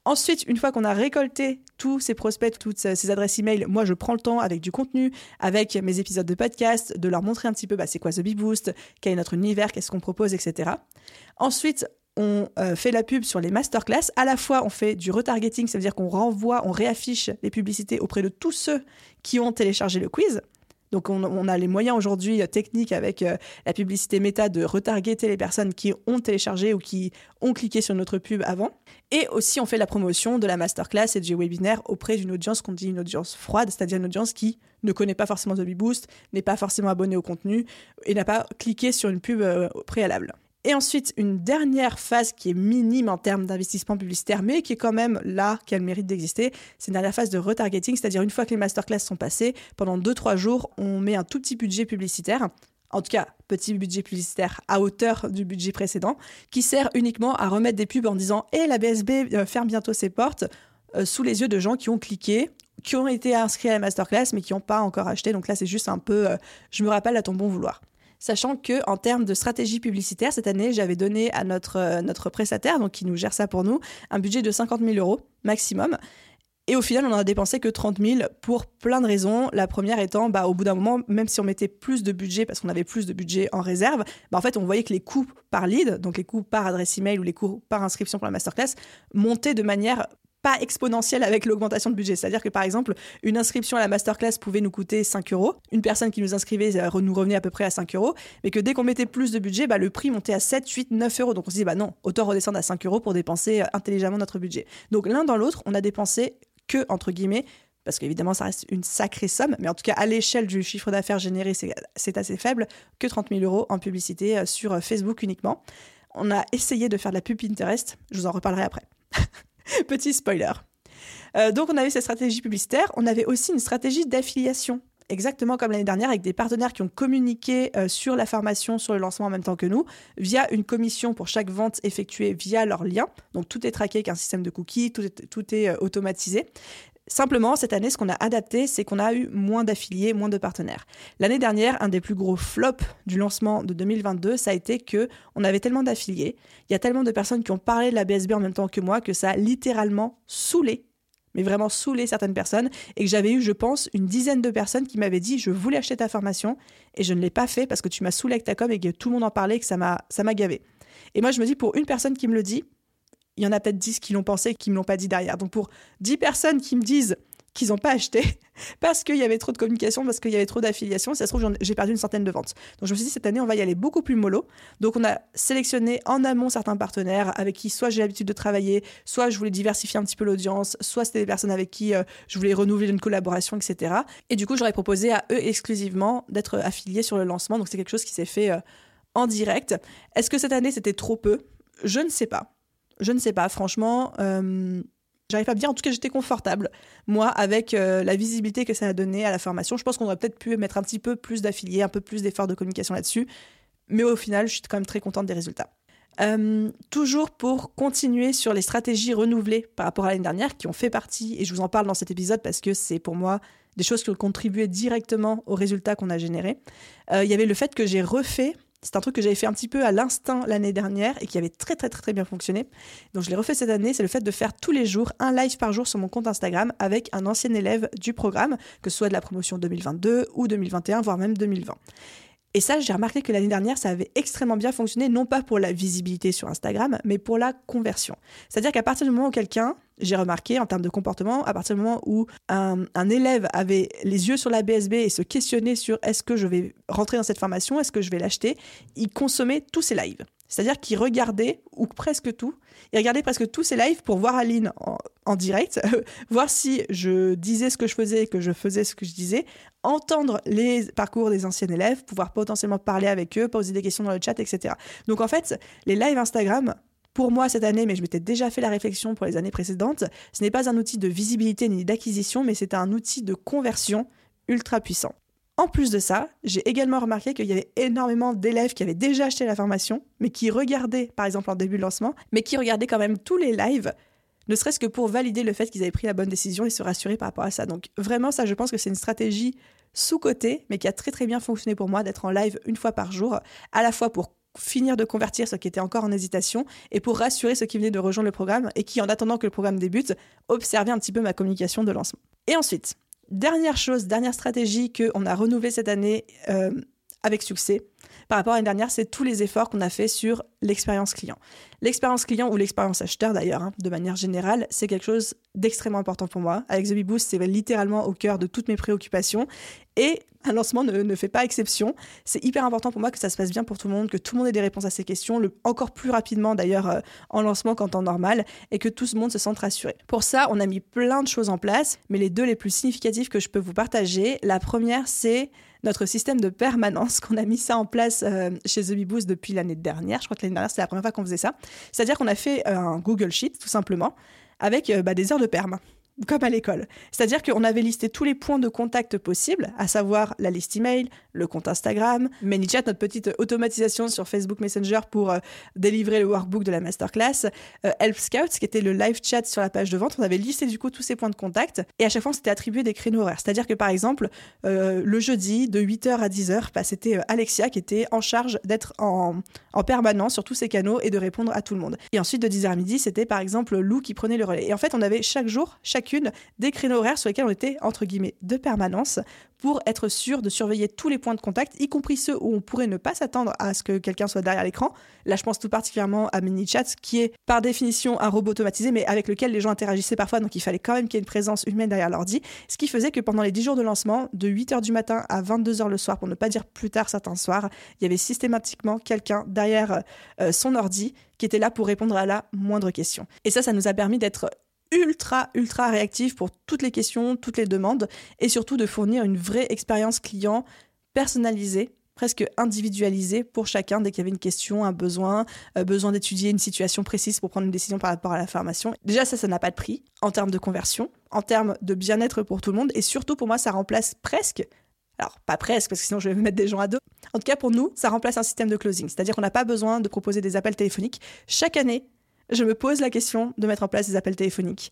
Ensuite, une fois qu'on a récolté tous ces prospects, toutes ces adresses email, moi je prends le temps avec du contenu, avec mes épisodes de podcast, de leur montrer un petit peu bah, c'est quoi The Bee Boost, quel est notre univers, qu'est-ce qu'on propose, etc. Ensuite, on euh, fait la pub sur les masterclass. À la fois, on fait du retargeting, ça veut dire qu'on renvoie, on réaffiche les publicités auprès de tous ceux qui ont téléchargé le quiz. Donc on, a les moyens aujourd'hui euh, techniques avec euh, la publicité méta de retargeter les personnes qui ont téléchargé ou qui ont cliqué sur notre pub avant. Et aussi on fait la promotion de la masterclass et du webinaire auprès d'une audience qu'on dit une audience froide, c'est-à-dire une audience qui ne connaît pas forcément The Boost, n'est pas forcément abonnée au contenu et n'a pas cliqué sur une pub préalable. Et ensuite, une dernière phase qui est minime en termes d'investissement publicitaire, mais qui est quand même là, qui a le mérite d'exister, c'est une dernière phase de retargeting, c'est-à-dire une fois que les masterclass sont passées, pendant 2-3 jours, on met un tout petit budget publicitaire en tout cas petit budget publicitaire à hauteur du budget précédent, qui sert uniquement à remettre des pubs en disant ⁇ Eh, la BSB euh, ferme bientôt ses portes euh, sous les yeux de gens qui ont cliqué, qui ont été inscrits à la masterclass, mais qui n'ont pas encore acheté. Donc là, c'est juste un peu euh, je me rappelle à ton bon vouloir sachant que en termes de stratégie publicitaire, cette année, j'avais donné à notre, euh, prestataire, donc qui nous gère ça pour nous, un budget de 50 000 euros maximum. Et au final, on n'en a dépensé que 30 000 pour plein de raisons. La première étant, bah, au bout d'un moment, même si on mettait plus de budget, parce qu'on avait plus de budget en réserve, bah, en fait, on voyait que les coûts par lead, donc les coûts par adresse email ou les coûts par inscription pour la masterclass, montaient de manière pas exponentielle avec l'augmentation de budget. C'est-à-dire que par exemple, une inscription à la masterclass pouvait nous coûter 5 euros. Une personne qui nous inscrivait euh, nous revenait à peu près à 5 euros. Mais que dès qu'on mettait plus de budget, bah, le prix montait à 7, 8, 9 euros. Donc on se dit, bah non, autant redescendre à 5 euros pour dépenser euh, intelligemment notre budget. Donc l'un dans l'autre, on a dépensé que, entre guillemets, parce qu'évidemment, ça reste une sacrée somme, mais en tout cas, à l'échelle du chiffre d'affaires généré, c'est assez faible, que 30 000 euros en publicité euh, sur Facebook uniquement. On a essayé de faire de la pub Pinterest, je vous en reparlerai après. Petit spoiler. Euh, donc on avait cette stratégie publicitaire, on avait aussi une stratégie d'affiliation. Exactement comme l'année dernière, avec des partenaires qui ont communiqué euh, sur la formation, sur le lancement en même temps que nous, via une commission pour chaque vente effectuée via leur lien. Donc tout est traqué avec un système de cookies, tout est, euh, automatisé. Simplement, cette année, ce qu'on a adapté, c'est qu'on a eu moins d'affiliés, moins de partenaires. L'année dernière, un des plus gros flops du lancement de 2022, ça a été que on avait tellement d'affiliés, il y a tellement de personnes qui ont parlé de la BSB en même temps que moi que ça a littéralement saoulé, mais vraiment saoulé certaines personnes, et que j'avais eu, je pense, une dizaine de personnes qui m'avaient dit je voulais acheter ta formation et je ne l'ai pas fait parce que tu m'as saoulé avec ta com et que tout le monde en parlait et que ça m'a ça m'a gavé. Et moi, je me dis pour une personne qui me le dit, il y en a peut-être 10 qui l'ont pensé et qui ne me l'ont pas dit derrière. Donc pour 10 personnes qui me disent qu'ils n'ont pas acheté parce qu'il y avait trop de communication, parce qu'il y avait trop d'affiliation, ça se trouve, j'ai perdu une centaine de ventes. Donc je me suis dit, cette année, on va y aller beaucoup plus mollo. Donc on a sélectionné en amont certains partenaires avec qui soit j'ai l'habitude de travailler, soit je voulais diversifier un petit peu l'audience, soit c'était des personnes avec qui euh, je voulais renouveler une collaboration, etc. Et du coup, j'aurais proposé à eux exclusivement d'être affiliés sur le lancement. Donc c'est quelque chose qui s'est fait euh, en direct. Est-ce que cette année, c'était trop peu? Je ne sais pas. Je ne sais pas, franchement. Euh, J'arrive pas à dire, en tout cas j'étais confortable, moi, avec euh, la visibilité que ça a donné à la formation. Je pense qu'on aurait peut-être pu mettre un petit peu plus d'affiliés, un peu plus d'efforts de communication là-dessus. mais au final, je suis quand même très contente des résultats. Euh, toujours pour continuer sur les stratégies renouvelées par rapport à l'année dernière, qui ont fait partie, et je vous en parle dans cet épisode parce que c'est pour moi des choses qui ont contribué directement aux résultats qu'on a générés. Il y avait le fait que j'ai refait c'est un truc que j'avais fait un petit peu à l'instinct l'année dernière et qui avait très très très bien fonctionné. Donc je l'ai refait cette année, c'est le fait de faire tous les jours un live par jour sur mon compte Instagram avec un ancien élève du programme, que ce soit de la promotion 2022 ou 2021, voire même 2020. Et ça, j'ai remarqué que l'année dernière, ça avait extrêmement bien fonctionné, non pas pour la visibilité sur Instagram, mais pour la conversion. C'est-à-dire qu'à partir du moment où quelqu'un, j'ai remarqué en termes de comportement, à partir du moment où un, élève avait les yeux sur la BSB et se questionnait sur est-ce que je vais rentrer dans cette formation, est-ce que je vais l'acheter, il consommait tous ses lives. C'est-à-dire qu'il regardait, ou presque tout, il regardait presque tous ses lives pour voir Aline en, direct, voir si je disais ce que je faisais, que je faisais ce que je disais, entendre les parcours des anciens élèves, pouvoir potentiellement parler avec eux, poser des questions dans le chat, etc. Donc en fait, les lives Instagram, pour moi cette année, mais je m'étais déjà fait la réflexion pour les années précédentes, ce n'est pas un outil de visibilité ni d'acquisition, mais c'est un outil de conversion ultra puissant. En plus de ça, j'ai également remarqué qu'il y avait énormément d'élèves qui avaient déjà acheté la formation, mais qui regardaient, par exemple en début de lancement, mais qui regardaient quand même tous les lives, ne serait-ce que pour valider le fait qu'ils avaient pris la bonne décision et se rassurer par rapport à ça. Donc vraiment, ça, je pense que c'est une stratégie sous-cotée, mais qui a très très bien fonctionné pour moi d'être en live une fois par jour, à la fois pour finir de convertir ceux qui étaient encore en hésitation et pour rassurer ceux qui venaient de rejoindre le programme et qui, en attendant que le programme débute, observaient un petit peu ma communication de lancement. Et ensuite, Dernière chose, dernière stratégie qu'on a renouvelée cette année euh, avec succès par rapport à l'année dernière, c'est tous les efforts qu'on a fait sur l'expérience client. L'expérience client ou l'expérience acheteur d'ailleurs, hein, de manière générale, c'est quelque chose d'extrêmement important pour moi. Avec The Boost, c'est littéralement au cœur de toutes mes préoccupations. Et un lancement ne, fait pas exception. C'est hyper important pour moi que ça se passe bien pour tout le monde, que tout le monde ait des réponses à ses questions, encore plus rapidement d'ailleurs euh, en lancement qu'en temps normal, et que tout le monde se sente rassuré. Pour ça, on a mis plein de choses en place, mais les deux les plus significatives que je peux vous partager, la première, c'est notre système de permanence, qu'on a mis ça en place euh, chez The Boost depuis l'année dernière. Je crois que l'année dernière, c'était la première fois qu'on faisait ça. C'est-à-dire qu'on a fait euh, un Google Sheet, tout simplement, avec bah, des heures de perm comme à l'école. C'est-à-dire qu'on avait listé tous les points de contact possibles, à savoir la liste email, le compte Instagram, ManyChat, notre petite automatisation sur Facebook Messenger pour euh, délivrer le workbook de la masterclass, euh, Help Scouts, qui était le live chat sur la page de vente. On avait listé du coup tous ces points de contact et à chaque fois, on s'était attribué des créneaux horaires. C'est-à-dire que par exemple, euh, le jeudi, de 8h à 10h, bah, c'était Alexia qui était en charge d'être en, en permanence sur tous ces canaux et de répondre à tout le monde. Et ensuite, de 10h à midi, c'était par exemple Lou qui prenait le relais. Et en fait, on avait chaque jour, chaque des créneaux horaires sur lesquels on était, entre guillemets, de permanence pour être sûr de surveiller tous les points de contact, y compris ceux où on pourrait ne pas s'attendre à ce que quelqu'un soit derrière l'écran. Là, je pense tout particulièrement à MiniChat, qui est par définition un robot automatisé, mais avec lequel les gens interagissaient parfois, donc il fallait quand même qu'il y ait une présence humaine derrière l'ordi. Ce qui faisait que pendant les 10 jours de lancement, de 8h du matin à 22h le soir, pour ne pas dire plus tard certains soirs, il y avait systématiquement quelqu'un derrière euh, son ordi qui était là pour répondre à la moindre question. Et ça, ça nous a permis d'être ultra, ultra réactif pour toutes les questions, toutes les demandes, et surtout de fournir une vraie expérience client personnalisée presque individualisée pour chacun dès qu'il y avait une question, un besoin, euh, besoin d'étudier une situation précise pour prendre une décision par rapport à la formation. Déjà, ça, ça n'a pas de prix en termes de conversion, en termes de bien-être pour tout le monde, et surtout pour moi, ça remplace presque alors, pas presque, parce que sinon je vais me mettre des gens à dos. En tout cas, pour nous, ça remplace un système de closing. C'est-à-dire qu'on n'a pas besoin de proposer des appels téléphoniques. Chaque année, je me pose la question de mettre en place des appels téléphoniques,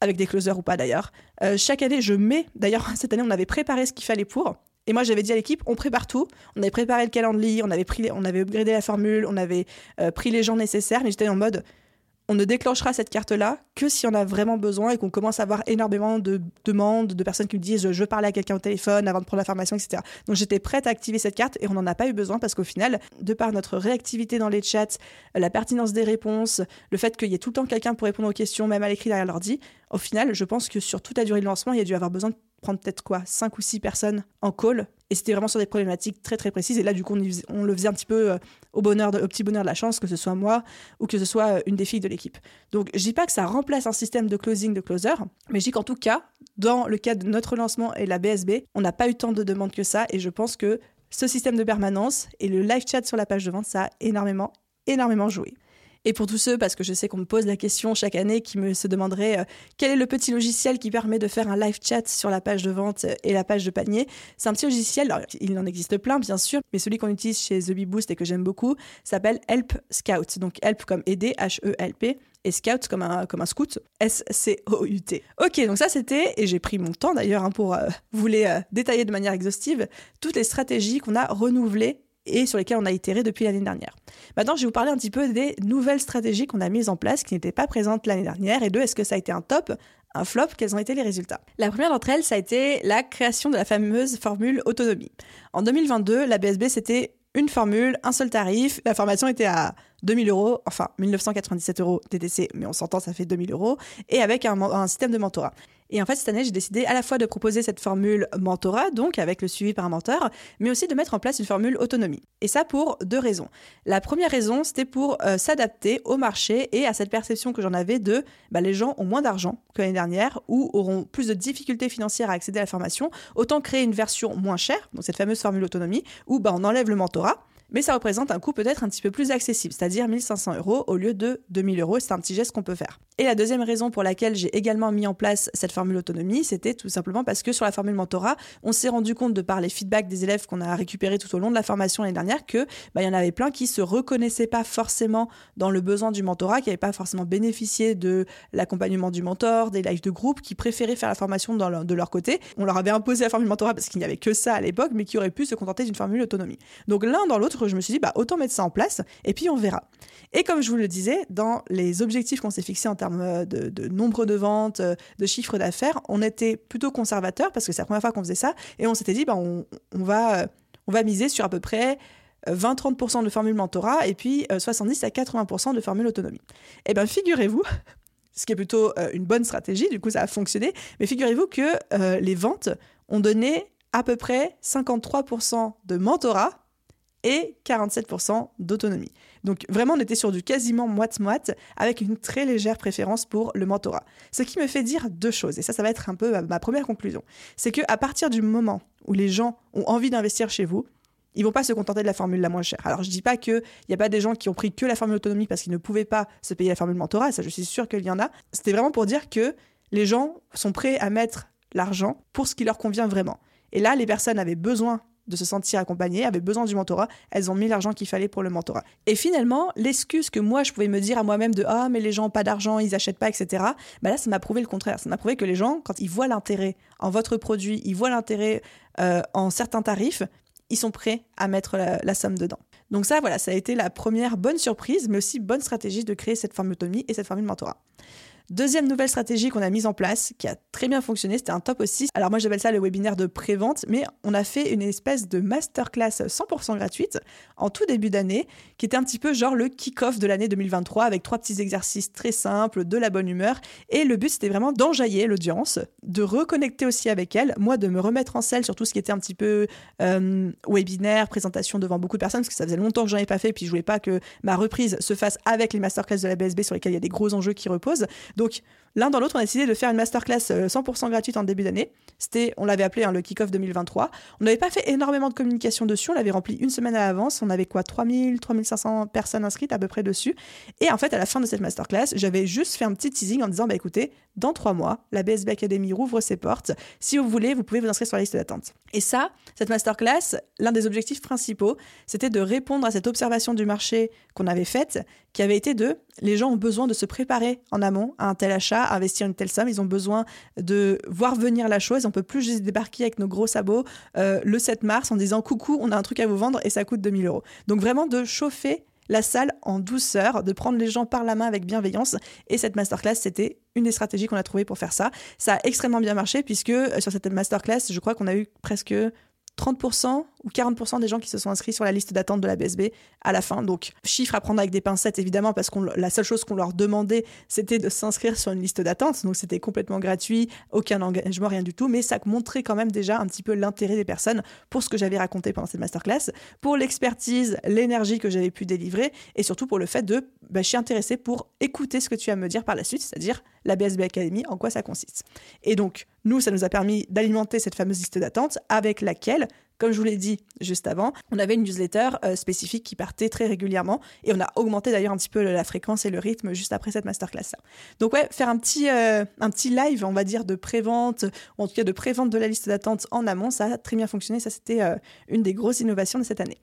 avec des closers ou pas d'ailleurs. Euh, chaque année, je mets, d'ailleurs cette année, on avait préparé ce qu'il fallait pour. Et moi, j'avais dit à l'équipe, on prépare tout. On avait préparé le calendrier, on avait, pris on avait upgradé la formule, on avait euh, pris les gens nécessaires, mais j'étais en mode, on ne déclenchera cette carte-là que si on a vraiment besoin et qu'on commence à avoir énormément de demandes, de personnes qui me disent je veux parler à quelqu'un au téléphone avant de prendre la formation, etc. Donc j'étais prête à activer cette carte et on n'en a pas eu besoin parce qu'au final, de par notre réactivité dans les chats, la pertinence des réponses, le fait qu'il y ait tout le temps quelqu'un pour répondre aux questions, même à l'écrit derrière l'ordi, au final, je pense que sur toute la durée de lancement, il y a dû avoir besoin de prendre peut-être quoi, 5 ou 6 personnes en call. Et c'était vraiment sur des problématiques très très précises. Et là, du coup, on, le faisait un petit peu euh, au, bonheur au petit bonheur de la chance, que ce soit moi ou que ce soit euh, une des filles de l'équipe. Donc, je dis pas que ça remplace un système de closing de closer, mais je dis qu'en tout cas, dans le cas de notre lancement et la BSB, on n'a pas eu tant de demandes que ça. Et je pense que ce système de permanence et le live chat sur la page de vente, ça a énormément, énormément joué. Et pour tous ceux, parce que je sais qu'on me pose la question chaque année, qui me se demanderait euh, quel est le petit logiciel qui permet de faire un live chat sur la page de vente et la page de panier, c'est un petit logiciel, alors, il en existe plein bien sûr, mais celui qu'on utilise chez The Bee Boost et que j'aime beaucoup s'appelle Help Scout. Donc Help comme aider, H-E-L-P, et Scout comme un, comme un scout, S-C-O-U-T. Ok, donc ça c'était, et j'ai pris mon temps d'ailleurs hein, pour euh, vous les euh, détailler de manière exhaustive, toutes les stratégies qu'on a renouvelées et sur lesquelles on a itéré depuis l'année dernière. Maintenant, je vais vous parler un petit peu des nouvelles stratégies qu'on a mises en place qui n'étaient pas présentes l'année dernière et de est-ce que ça a été un top, un flop, quels ont été les résultats? La première d'entre elles, ça a été la création de la fameuse formule autonomie. En 2022, la BSB, c'était une formule, un seul tarif, la formation était à 2000 euros, enfin 1997 euros TTC, mais on s'entend, ça fait 2000 euros, et avec un système de mentorat. Et en fait, cette année, j'ai décidé à la fois de proposer cette formule mentorat, donc avec le suivi par un mentor, mais aussi de mettre en place une formule autonomie. Et ça pour deux raisons. La première raison, c'était pour euh, s'adapter au marché et à cette perception que j'en avais de bah, les gens ont moins d'argent que l'année dernière ou auront plus de difficultés financières à accéder à la formation, autant créer une version moins chère, donc cette fameuse formule autonomie, où bah, on enlève le mentorat mais ça représente un coût peut-être un petit peu plus accessible, c'est-à-dire 1500 euros au lieu de 2000 euros. C'est un petit geste qu'on peut faire. Et la deuxième raison pour laquelle j'ai également mis en place cette formule autonomie, c'était tout simplement parce que sur la formule mentorat, on s'est rendu compte de par les feedbacks des élèves qu'on a récupérés tout au long de la formation l'année dernière que bah, il y en avait plein qui se reconnaissaient pas forcément dans le besoin du mentorat, qui n'avaient pas forcément bénéficié de l'accompagnement du mentor, des lives de groupe, qui préféraient faire la formation de leur côté. On leur avait imposé la formule mentorat parce qu'il n'y avait que ça à l'époque, mais qui auraient pu se contenter d'une formule autonomie. Donc l'un dans l'autre, je me suis dit, bah, autant mettre ça en place et puis on verra. Et comme je vous le disais, dans les objectifs qu'on s'est fixés en termes euh, de, nombre de ventes, euh, de chiffre d'affaires, on était plutôt conservateur parce que c'est la première fois qu'on faisait ça et on s'était dit, bah, on, va, euh, on va miser sur à peu près 20-30% de formule mentorat et puis 70 à 80% de formule autonomie. Eh bien, figurez-vous, ce qui est plutôt une bonne stratégie, du coup ça a fonctionné, mais figurez-vous que les ventes ont donné à peu près 53% de mentorat et 47% d'autonomie. Donc vraiment, on était sur du quasiment moite-moite avec une très légère préférence pour le mentorat. Ce qui me fait dire deux choses, et ça, ça va être un peu ma première conclusion. C'est qu'à partir du moment où les gens ont envie d'investir chez vous, ils vont pas se contenter de la formule la moins chère. Alors je dis pas qu'il n'y a pas des gens qui ont pris que la formule autonomie parce qu'ils ne pouvaient pas se payer la formule mentorat, ça je suis sûre qu'il y en a. C'était vraiment pour dire que les gens sont prêts à mettre l'argent pour ce qui leur convient vraiment. Et là, les personnes avaient besoin de se sentir accompagnées, avaient besoin du mentorat, elles ont mis l'argent qu'il fallait pour le mentorat. Et finalement, l'excuse que moi je pouvais me dire à moi-même de ah mais les gens ont pas d'argent, ils achètent pas, etc. Bah là, ça m'a prouvé le contraire. Ça m'a prouvé que les gens, quand ils voient l'intérêt en votre produit, ils voient l'intérêt euh, en certains tarifs, ils sont prêts à mettre la, somme dedans. Donc ça, voilà, ça a été la première bonne surprise, mais aussi bonne stratégie de créer cette formule autonomie et cette formule mentorat. Deuxième nouvelle stratégie qu'on a mise en place, qui a très bien fonctionné, c'était un top aussi. Alors moi j'appelle ça le webinaire de pré-vente, mais on a fait une espèce de masterclass 100% gratuite en tout début d'année, qui était un petit peu genre le kick-off de l'année 2023, avec trois petits exercices très simples, de la bonne humeur. Et le but c'était vraiment d'enjailler l'audience, de reconnecter aussi avec elle, moi de me remettre en selle sur tout ce qui était un petit peu euh, webinaire, présentation devant beaucoup de personnes, parce que ça faisait longtemps que j'en ai pas fait, puis je voulais pas que ma reprise se fasse avec les masterclass de la BSB sur lesquels il y a des gros enjeux qui reposent. Donc, l'un dans l'autre, on a décidé de faire une masterclass 100% euh, gratuite en début d'année. C'était, on l'avait appelé hein, le kick-off 2023. On n'avait pas fait énormément de communication dessus. On l'avait rempli une semaine à l'avance. On avait quoi 3000, 3500 personnes inscrites à peu près dessus. Et en fait, à la fin de cette masterclass, j'avais juste fait un petit teasing en disant, bah écoutez, dans trois mois, la BSB Academy rouvre ses portes. Si vous voulez, vous pouvez vous inscrire sur la liste d'attente. Et ça, cette masterclass, l'un des objectifs principaux, c'était de répondre à cette observation du marché qu'on avait faite, qui avait été de les gens ont besoin de se préparer en amont à un tel achat, à investir une telle somme. Ils ont besoin de voir venir la chose. On peut plus juste débarquer avec nos gros sabots euh, le 7 mars en disant coucou, on a un truc à vous vendre et ça coûte 2000 euros. Donc vraiment de chauffer la salle en douceur, de prendre les gens par la main avec bienveillance. Et cette masterclass, c'était une des stratégies qu'on a trouvées pour faire ça. Ça a extrêmement bien marché puisque euh, sur cette masterclass, je crois qu'on a eu presque 30% ou 40% des gens qui se sont inscrits sur la liste d'attente de la BSB à la fin. Donc, chiffre à prendre avec des pincettes, évidemment, parce que la seule chose qu'on leur demandait, c'était de s'inscrire sur une liste d'attente. Donc, c'était complètement gratuit, aucun engagement, rien du tout. Mais ça montrait quand même déjà un petit peu l'intérêt des personnes pour ce que j'avais raconté pendant cette masterclass, pour l'expertise, l'énergie que j'avais pu délivrer, et surtout pour le fait de, bah, je suis intéressée pour écouter ce que tu vas me dire par la suite, c'est-à-dire la BSB Academy, en quoi ça consiste. Et donc, nous, ça nous a permis d'alimenter cette fameuse liste d'attente avec laquelle comme je vous l'ai dit juste avant, on avait une newsletter euh, spécifique qui partait très régulièrement et on a augmenté d'ailleurs un petit peu la fréquence et le rythme juste après cette masterclass. Donc ouais, faire un petit, euh, live, on va dire, de prévente, ou en tout cas de prévente de la liste d'attente en amont, ça a très bien fonctionné. Ça, c'était euh, une des grosses innovations de cette année.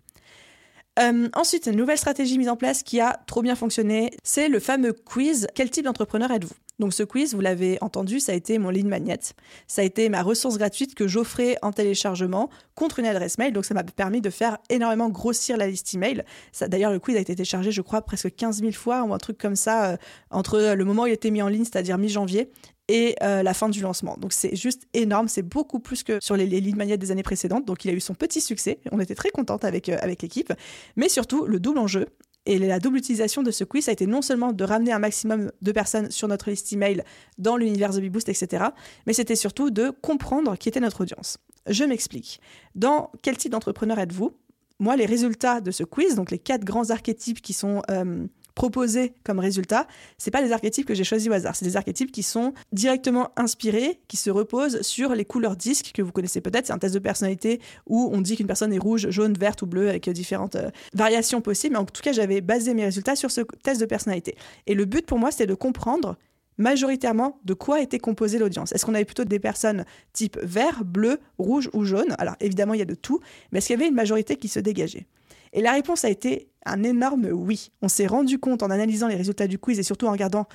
ensuite, une nouvelle stratégie mise en place qui a trop bien fonctionné, c'est le fameux quiz Quel type d'entrepreneur êtes-vous? Donc ce quiz, vous l'avez entendu, ça a été mon lead magnet. Ça a été ma ressource gratuite que j'offrais en téléchargement contre une adresse mail. Donc ça m'a permis de faire énormément grossir la liste email. D'ailleurs, le quiz a été téléchargé, je crois, presque 15 000 fois ou un truc comme ça euh, entre le moment où il été mis en ligne, c'est-à-dire mi-janvier, et euh, la fin du lancement. Donc c'est juste énorme, c'est beaucoup plus que sur les, les lead magnets des années précédentes. Donc il a eu son petit succès, on était très contente avec, euh, avec l'équipe. Mais surtout, le double enjeu, et la double utilisation de ce quiz a été non seulement de ramener un maximum de personnes sur notre liste email dans l'univers de Beboost, etc., mais c'était surtout de comprendre qui était notre audience. Je m'explique. Dans quel type d'entrepreneur êtes-vous? Moi, les résultats de ce quiz, donc les quatre grands archétypes qui sont euh, proposés comme résultat, c'est pas des archétypes que j'ai choisis au hasard, c'est des archétypes qui sont directement inspirés, qui se reposent sur les couleurs disques que vous connaissez peut-être, c'est un test de personnalité où on dit qu'une personne est rouge, jaune, verte ou bleue avec différentes euh, variations possibles, mais en tout cas, j'avais basé mes résultats sur ce test de personnalité. Et le but pour moi, c'était de comprendre majoritairement de quoi était composée l'audience. Est-ce qu'on avait plutôt des personnes type vert, bleu, rouge ou jaune? Alors évidemment, il y a de tout, mais est-ce qu'il y avait une majorité qui se dégageait? Et la réponse a été un énorme oui. On s'est rendu compte en analysant les résultats du quiz et surtout en regardant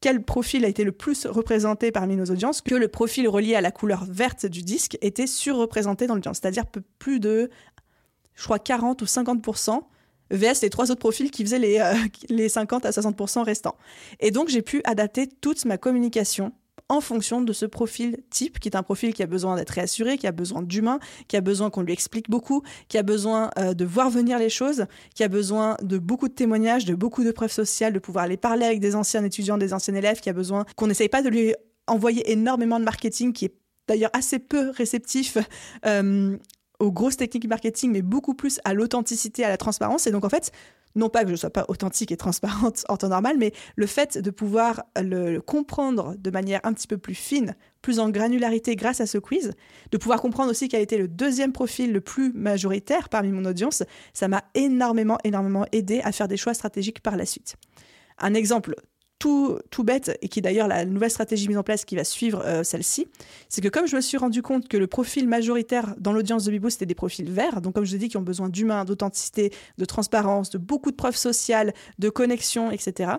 quel profil a été le plus représenté parmi nos audiences, que le profil relié à la couleur verte du disque était surreprésenté dans l'audience, c'est-à-dire plus de, je crois, 40 ou 50% VS les trois autres profils qui faisaient les, euh, les 50 à 60% restants. Et donc j'ai pu adapter toute ma communication en fonction de ce profil type, qui est un profil qui a besoin d'être réassuré, qui a besoin d'humain, qui a besoin qu'on lui explique beaucoup, qui a besoin euh, de voir venir les choses, qui a besoin de beaucoup de témoignages, de beaucoup de preuves sociales, de pouvoir aller parler avec des anciens étudiants, des anciens élèves, qui a besoin qu'on n'essaye pas de lui envoyer énormément de marketing, qui est d'ailleurs assez peu réceptif euh, aux grosses techniques marketing, mais beaucoup plus à l'authenticité, à la transparence. Et donc, en fait, non pas que je ne sois pas authentique et transparente en temps normal, mais le fait de pouvoir le, comprendre de manière un petit peu plus fine, plus en granularité grâce à ce quiz, de pouvoir comprendre aussi quel était le deuxième profil le plus majoritaire parmi mon audience, ça m'a énormément, énormément aidé à faire des choix stratégiques par la suite. Un exemple tout, tout bête, et qui est d'ailleurs la nouvelle stratégie mise en place qui va suivre euh, celle-ci, c'est que comme je me suis rendu compte que le profil majoritaire dans l'audience de Bibo, c'était des profils verts, donc comme je dit, qui ont besoin d'humain, d'authenticité, de transparence, de beaucoup de preuves sociales, de connexion, etc.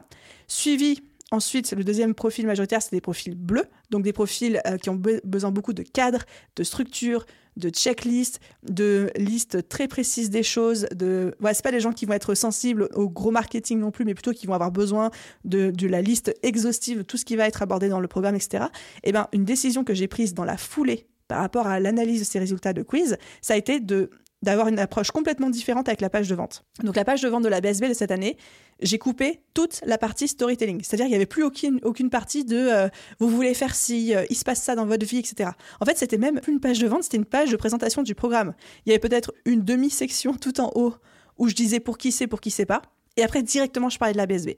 Suivi Ensuite, le deuxième profil majoritaire, c'est des profils bleus, donc des profils euh, qui ont besoin beaucoup de cadres, de structures, de checklists, de listes très précises des choses. De... Ouais, c'est pas des gens qui vont être sensibles au gros marketing non plus, mais plutôt qui vont avoir besoin de, la liste exhaustive de tout ce qui va être abordé dans le programme, etc. Eh ben, une décision que j'ai prise dans la foulée par rapport à l'analyse de ces résultats de quiz, ça a été de d'avoir une approche complètement différente avec la page de vente. Donc la page de vente de la BSB de cette année, j'ai coupé toute la partie storytelling. C'est-à-dire qu'il n'y avait plus aucune, aucune partie de euh, vous voulez faire ci, euh, il se passe ça dans votre vie, etc. En fait, c'était même plus une page de vente, c'était une page de présentation du programme. Il y avait peut-être une demi-section tout en haut où je disais pour qui c'est, pour qui c'est pas. Et après, directement, je parlais de la BSB.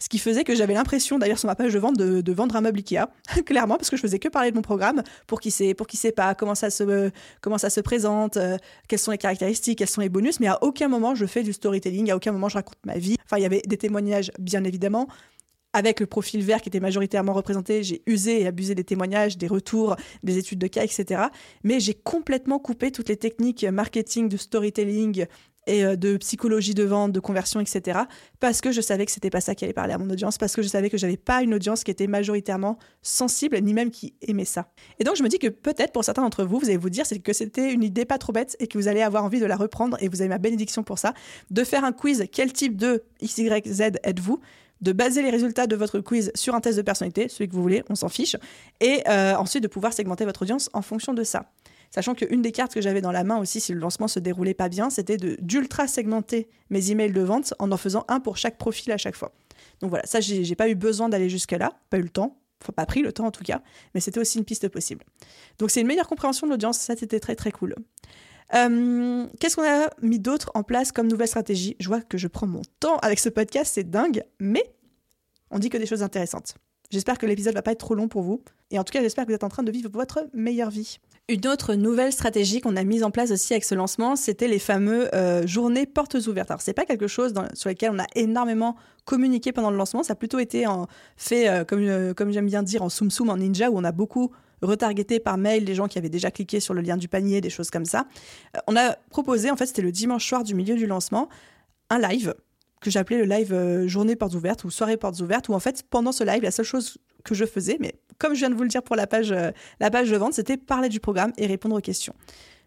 Ce qui faisait que j'avais l'impression, d'ailleurs sur ma page de vente, de, vendre un meuble Ikea, clairement, parce que je faisais que parler de mon programme, pour qui c'est, pour qui sait pas, comment ça se, comment ça se présente, euh, quelles sont les caractéristiques, quels sont les bonus, mais à aucun moment je fais du storytelling, à aucun moment je raconte ma vie. Enfin, il y avait des témoignages, bien évidemment, avec le profil vert qui était majoritairement représenté, j'ai usé et abusé des témoignages, des retours, des études de cas, etc. Mais j'ai complètement coupé toutes les techniques marketing, de storytelling, et euh, de psychologie de vente, de conversion, etc. Parce que je savais que c'était pas ça qui allait parler à mon audience, parce que je savais que j'avais pas une audience qui était majoritairement sensible, ni même qui aimait ça. Et donc je me dis que peut-être pour certains d'entre vous, vous allez vous dire que c'était une idée pas trop bête et que vous allez avoir envie de la reprendre et vous avez ma bénédiction pour ça, de faire un quiz quel type de XYZ êtes-vous de baser les résultats de votre quiz sur un test de personnalité, celui que vous voulez, on s'en fiche, et euh, ensuite de pouvoir segmenter votre audience en fonction de ça. Sachant qu'une des cartes que j'avais dans la main aussi, si le lancement se déroulait pas bien, c'était d'ultra segmenter mes emails de vente en en faisant un pour chaque profil à chaque fois. Donc voilà, ça, j'ai pas eu besoin d'aller jusque-là, pas eu le temps, enfin pas pris le temps en tout cas, mais c'était aussi une piste possible. Donc c'est une meilleure compréhension de l'audience, ça c'était très très cool. Euh, qu'est-ce qu'on a mis d'autre en place comme nouvelle stratégie? Je vois que je prends mon temps avec ce podcast, c'est dingue, mais on dit que des choses intéressantes. J'espère que l'épisode va pas être trop long pour vous. Et en tout cas, j'espère que vous êtes en train de vivre votre meilleure vie. Une autre nouvelle stratégie qu'on a mise en place aussi avec ce lancement, c'était les fameux euh, journées portes ouvertes. Alors, c'est pas quelque chose sur lequel on a énormément communiqué pendant le lancement. Ça a plutôt été en, fait, euh, comme, euh, comme j'aime bien dire, en Soum Soum, en Ninja, où on a beaucoup retargeté par mail les gens qui avaient déjà cliqué sur le lien du panier, des choses comme ça. on a proposé, en fait, c'était le dimanche soir du milieu du lancement, un live que j'appelais le live journée portes ouvertes ou soirée portes ouvertes, où en fait, pendant ce live, la seule chose que je faisais, mais comme je viens de vous le dire pour la page, euh, la page de vente, c'était parler du programme et répondre aux questions.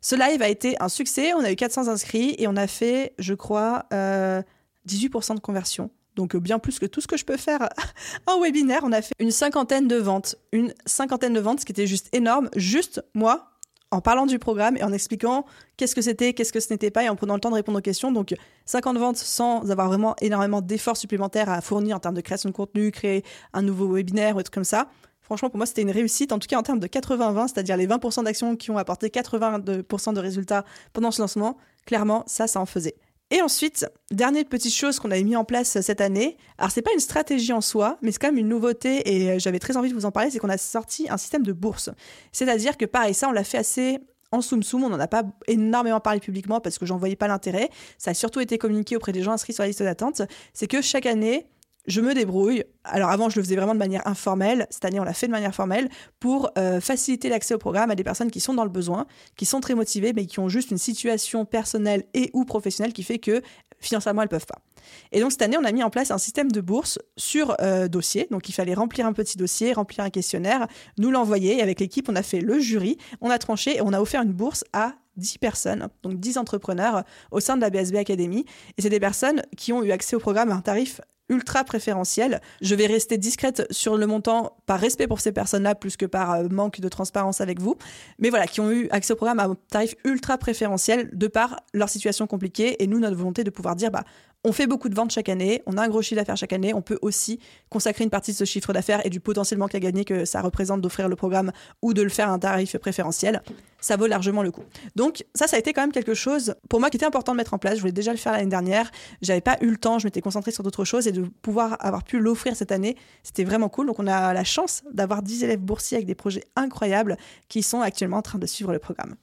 Ce live a été un succès, on a eu 400 inscrits et on a fait, je crois, 18% euh, de conversion. Donc bien plus que tout ce que je peux faire en webinaire. On a fait une cinquantaine de ventes. Une cinquantaine de ventes, ce qui était juste énorme. Juste moi, en parlant du programme et en expliquant qu'est-ce que c'était, qu'est-ce que ce n'était pas et en prenant le temps de répondre aux questions. Donc 50 ventes sans avoir vraiment énormément d'efforts supplémentaires à fournir en termes de création de contenu, créer un nouveau webinaire ou trucs comme ça. Franchement, pour moi, c'était une réussite, en tout cas en termes de 80-20, c'est-à-dire les 20% d'actions qui ont apporté 82% de résultats pendant ce lancement. Clairement, ça, ça en faisait. Et ensuite, dernière petite chose qu'on avait mis en place cette année. Alors c'est pas une stratégie en soi, mais c'est quand même une nouveauté et euh, j'avais très envie de vous en parler, c'est qu'on a sorti un système de bourse. C'est-à-dire que pareil, ça on l'a fait assez en soum soum, on n'en a pas énormément parlé publiquement parce que j'en voyais pas l'intérêt. Ça a surtout été communiqué auprès des gens inscrits sur la liste d'attente. C'est que chaque année, je me débrouille. Alors avant, je le faisais vraiment de manière informelle. Cette année, on l'a fait de manière formelle pour euh, faciliter l'accès au programme à des personnes qui sont dans le besoin, qui sont très motivées, mais qui ont juste une situation personnelle et ou professionnelle qui fait que financièrement, elles peuvent pas. Et donc cette année, on a mis en place un système de bourse sur euh, dossier. Donc il fallait remplir un petit dossier, remplir un questionnaire, nous l'envoyer. Et avec l'équipe, on a fait le jury, on a tranché et on a offert une bourse à 10 personnes, donc 10 entrepreneurs au sein de la BSB Academy. Et c'est des personnes qui ont eu accès au programme à un tarif ultra préférentiel. Je vais rester discrète sur le montant par respect pour ces personnes-là plus que par euh, manque de transparence avec vous. Mais voilà, qui ont eu accès au programme à un tarif ultra préférentiel de par leur situation compliquée et nous, notre volonté de pouvoir dire, bah, on fait beaucoup de ventes chaque année, on a un gros chiffre d'affaires chaque année, on peut aussi consacrer une partie de ce chiffre d'affaires et du potentiel manque à gagner que ça représente d'offrir le programme ou de le faire à un tarif préférentiel. Ça vaut largement le coup. Donc ça, ça a été quand même quelque chose pour moi qui était important de mettre en place. Je voulais déjà le faire l'année dernière. J'avais pas eu le temps, je m'étais concentrée sur d'autres choses et de pouvoir avoir pu l'offrir cette année, c'était vraiment cool. Donc on a la chance d'avoir 10 élèves boursiers avec des projets incroyables qui sont actuellement en train de suivre le programme.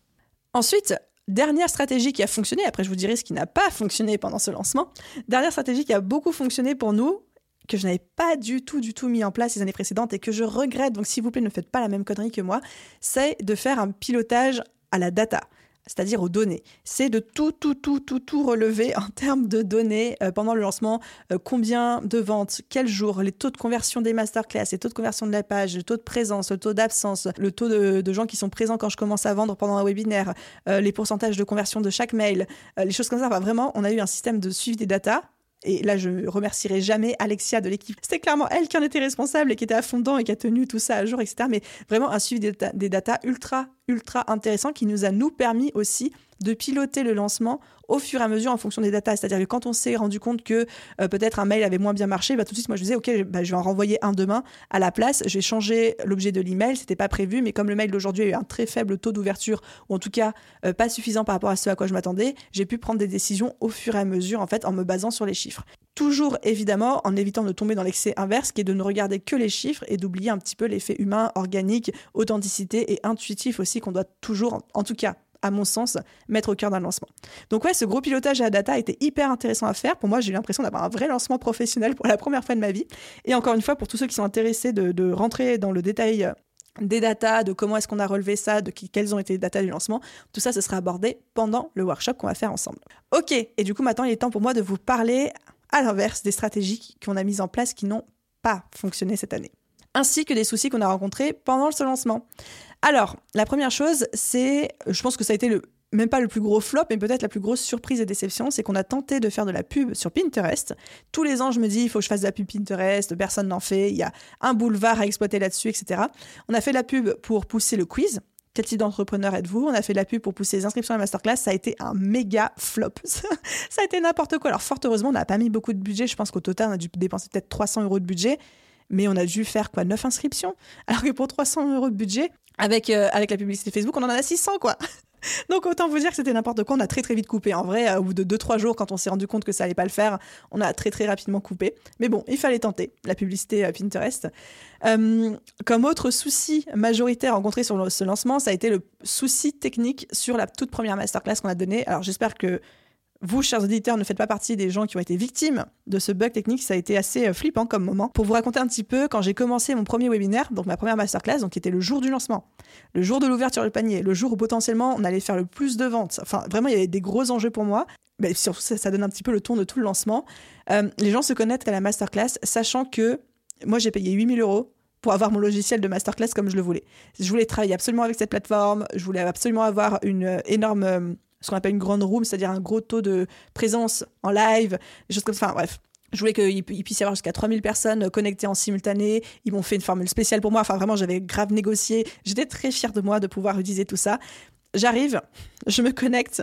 Ensuite, Dernière stratégie qui a fonctionné, après je vous dirai ce qui n'a pas fonctionné pendant ce lancement. Dernière stratégie qui a beaucoup fonctionné pour nous, que je n'avais pas du tout, du tout mis en place les années précédentes et que je regrette, donc s'il vous plaît ne faites pas la même connerie que moi, c'est de faire un pilotage à la data c'est-à-dire aux données. C'est de tout, tout, tout, tout, tout relever en termes de données euh, pendant le lancement. Euh, combien de ventes, quel jour, les taux de conversion des masterclass, les taux de conversion de la page, le taux de présence, le taux d'absence, le taux de, gens qui sont présents quand je commence à vendre pendant un webinaire, euh, les pourcentages de conversion de chaque mail, les choses comme ça. vraiment, on a eu un système de suivi des datas et là, je remercierai jamais Alexia de l'équipe. C'était clairement elle qui en était responsable et qui était à et qui a tenu tout ça à jour, etc. Mais vraiment un suivi des, des datas ultra, ultra intéressant qui nous a nous permis aussi de piloter le lancement au fur et à mesure en fonction des datas. C'est-à-dire que quand on s'est rendu compte que euh, peut-être un mail avait moins bien marché, bah, tout de suite, moi, je disais, OK, bah, je vais en renvoyer un demain à la place. Je vais changer l'objet de l'email. C'était pas prévu, mais comme le mail d'aujourd'hui a eu un très faible taux d'ouverture, ou en tout cas euh, pas suffisant par rapport à ce à quoi je m'attendais, j'ai pu prendre des décisions au fur et à mesure, en fait, en me basant sur les chiffres. Toujours, évidemment, en évitant de tomber dans l'excès inverse, qui est de ne regarder que les chiffres et d'oublier un petit peu l'effet humain, organique, authenticité et intuitif aussi qu'on doit toujours, en tout cas, à mon sens, mettre au cœur d'un lancement. Donc ouais, ce gros pilotage à la data était hyper intéressant à faire. Pour moi, j'ai eu l'impression d'avoir un vrai lancement professionnel pour la première fois de ma vie. Et encore une fois, pour tous ceux qui sont intéressés de, rentrer dans le détail euh, des datas, de comment est-ce qu'on a relevé ça, de quelles ont été les datas du lancement, tout ça, ce sera abordé pendant le workshop qu'on va faire ensemble. Ok, et du coup, maintenant, il est temps pour moi de vous parler à l'inverse des stratégies qu'on a mises en place qui n'ont pas fonctionné cette année ainsi que des soucis qu'on a rencontrés pendant ce lancement. Alors, la première chose, c'est, je pense que ça a été même pas le plus gros flop, mais peut-être la plus grosse surprise et déception, c'est qu'on a tenté de faire de la pub sur Pinterest. Tous les ans, je me dis, il faut que je fasse de la pub Pinterest, personne n'en fait, il y a un boulevard à exploiter là-dessus, etc. On a fait de la pub pour pousser le quiz. Quel type d'entrepreneur êtes-vous? On a fait de la pub pour pousser les inscriptions à la masterclass. Ça a été un méga flop. ça a été n'importe quoi. Alors, fort heureusement, on n'a pas mis beaucoup de budget. Je pense qu'au total, on a dû dépenser peut-être 300 euros de budget mais on a dû faire quoi 9 inscriptions alors que pour 300 euros de budget avec, euh, avec la publicité Facebook, on en a 600, quoi. Donc autant vous dire que c'était n'importe quoi. On a très très vite coupé. En vrai, au bout de 2-3 jours, quand on s'est rendu compte que ça allait pas le faire, on a très très rapidement coupé. Mais bon, il fallait tenter la publicité à Pinterest. Euh, comme autre souci majoritaire rencontré sur ce lancement, ça a été le souci technique sur la toute première masterclass qu'on a donnée. Alors j'espère que vous, chers auditeurs, ne faites pas partie des gens qui ont été victimes de ce bug technique. Ça a été assez euh, flippant comme moment. Pour vous raconter un petit peu, quand j'ai commencé mon premier webinaire, donc ma première masterclass, donc qui était le jour du lancement, le jour de l'ouverture du panier, le jour où potentiellement on allait faire le plus de ventes. Enfin, vraiment, il y avait des gros enjeux pour moi. Mais surtout, ça, donne un petit peu le ton de tout le lancement. Euh, les gens se connaissent à la masterclass, sachant que moi, j'ai payé 8000 euros pour avoir mon logiciel de masterclass comme je le voulais. Je voulais travailler absolument avec cette plateforme, je voulais absolument avoir une euh, énorme ce qu'on appelle une grande room, c'est-à-dire un gros taux de présence en live, des choses comme ça. Enfin, bref. Je voulais qu'il puisse y avoir jusqu'à 3000 personnes connectées en simultané. Ils m'ont fait une formule spéciale pour moi. Enfin, vraiment, j'avais grave négocié. J'étais très fière de moi de pouvoir utiliser tout ça. J'arrive, je me connecte.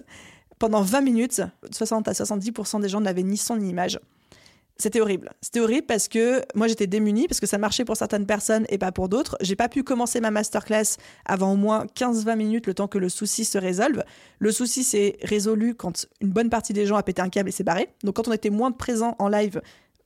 Pendant 20 minutes, 60 à 70% des gens n'avaient ni son ni image. C'était horrible. C'était horrible parce que moi j'étais démunie, parce que ça marchait pour certaines personnes et pas pour d'autres. J'ai pas pu commencer ma masterclass avant au moins 15-20 minutes le temps que le souci se résolve. Le souci s'est résolu quand une bonne partie des gens a pété un câble et s'est barré. Donc quand on était moins de présents en live,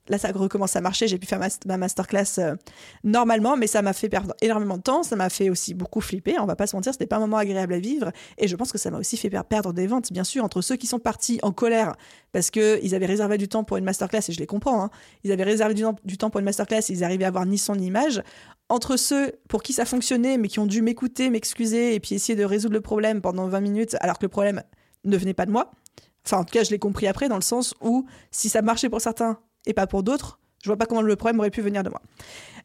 là, ça recommence à marcher. J'ai pu faire ma, masterclass euh, normalement, mais ça m'a fait perdre énormément de temps. Ça m'a fait aussi beaucoup flipper. On va pas se mentir, c'était pas un moment agréable à vivre. Et je pense que ça m'a aussi fait perdre des ventes, bien sûr, entre ceux qui sont partis en colère parce qu'ils avaient réservé du temps pour une masterclass, et je les comprends. Hein. Ils avaient réservé du temps, pour une masterclass, ils arrivaient à avoir ni son ni image. Entre ceux pour qui ça fonctionnait, mais qui ont dû m'écouter, m'excuser, et puis essayer de résoudre le problème pendant 20 minutes, alors que le problème ne venait pas de moi. Enfin, en tout cas, je l'ai compris après, dans le sens où si ça marchait pour certains et pas pour d'autres, je vois pas comment le problème aurait pu venir de moi.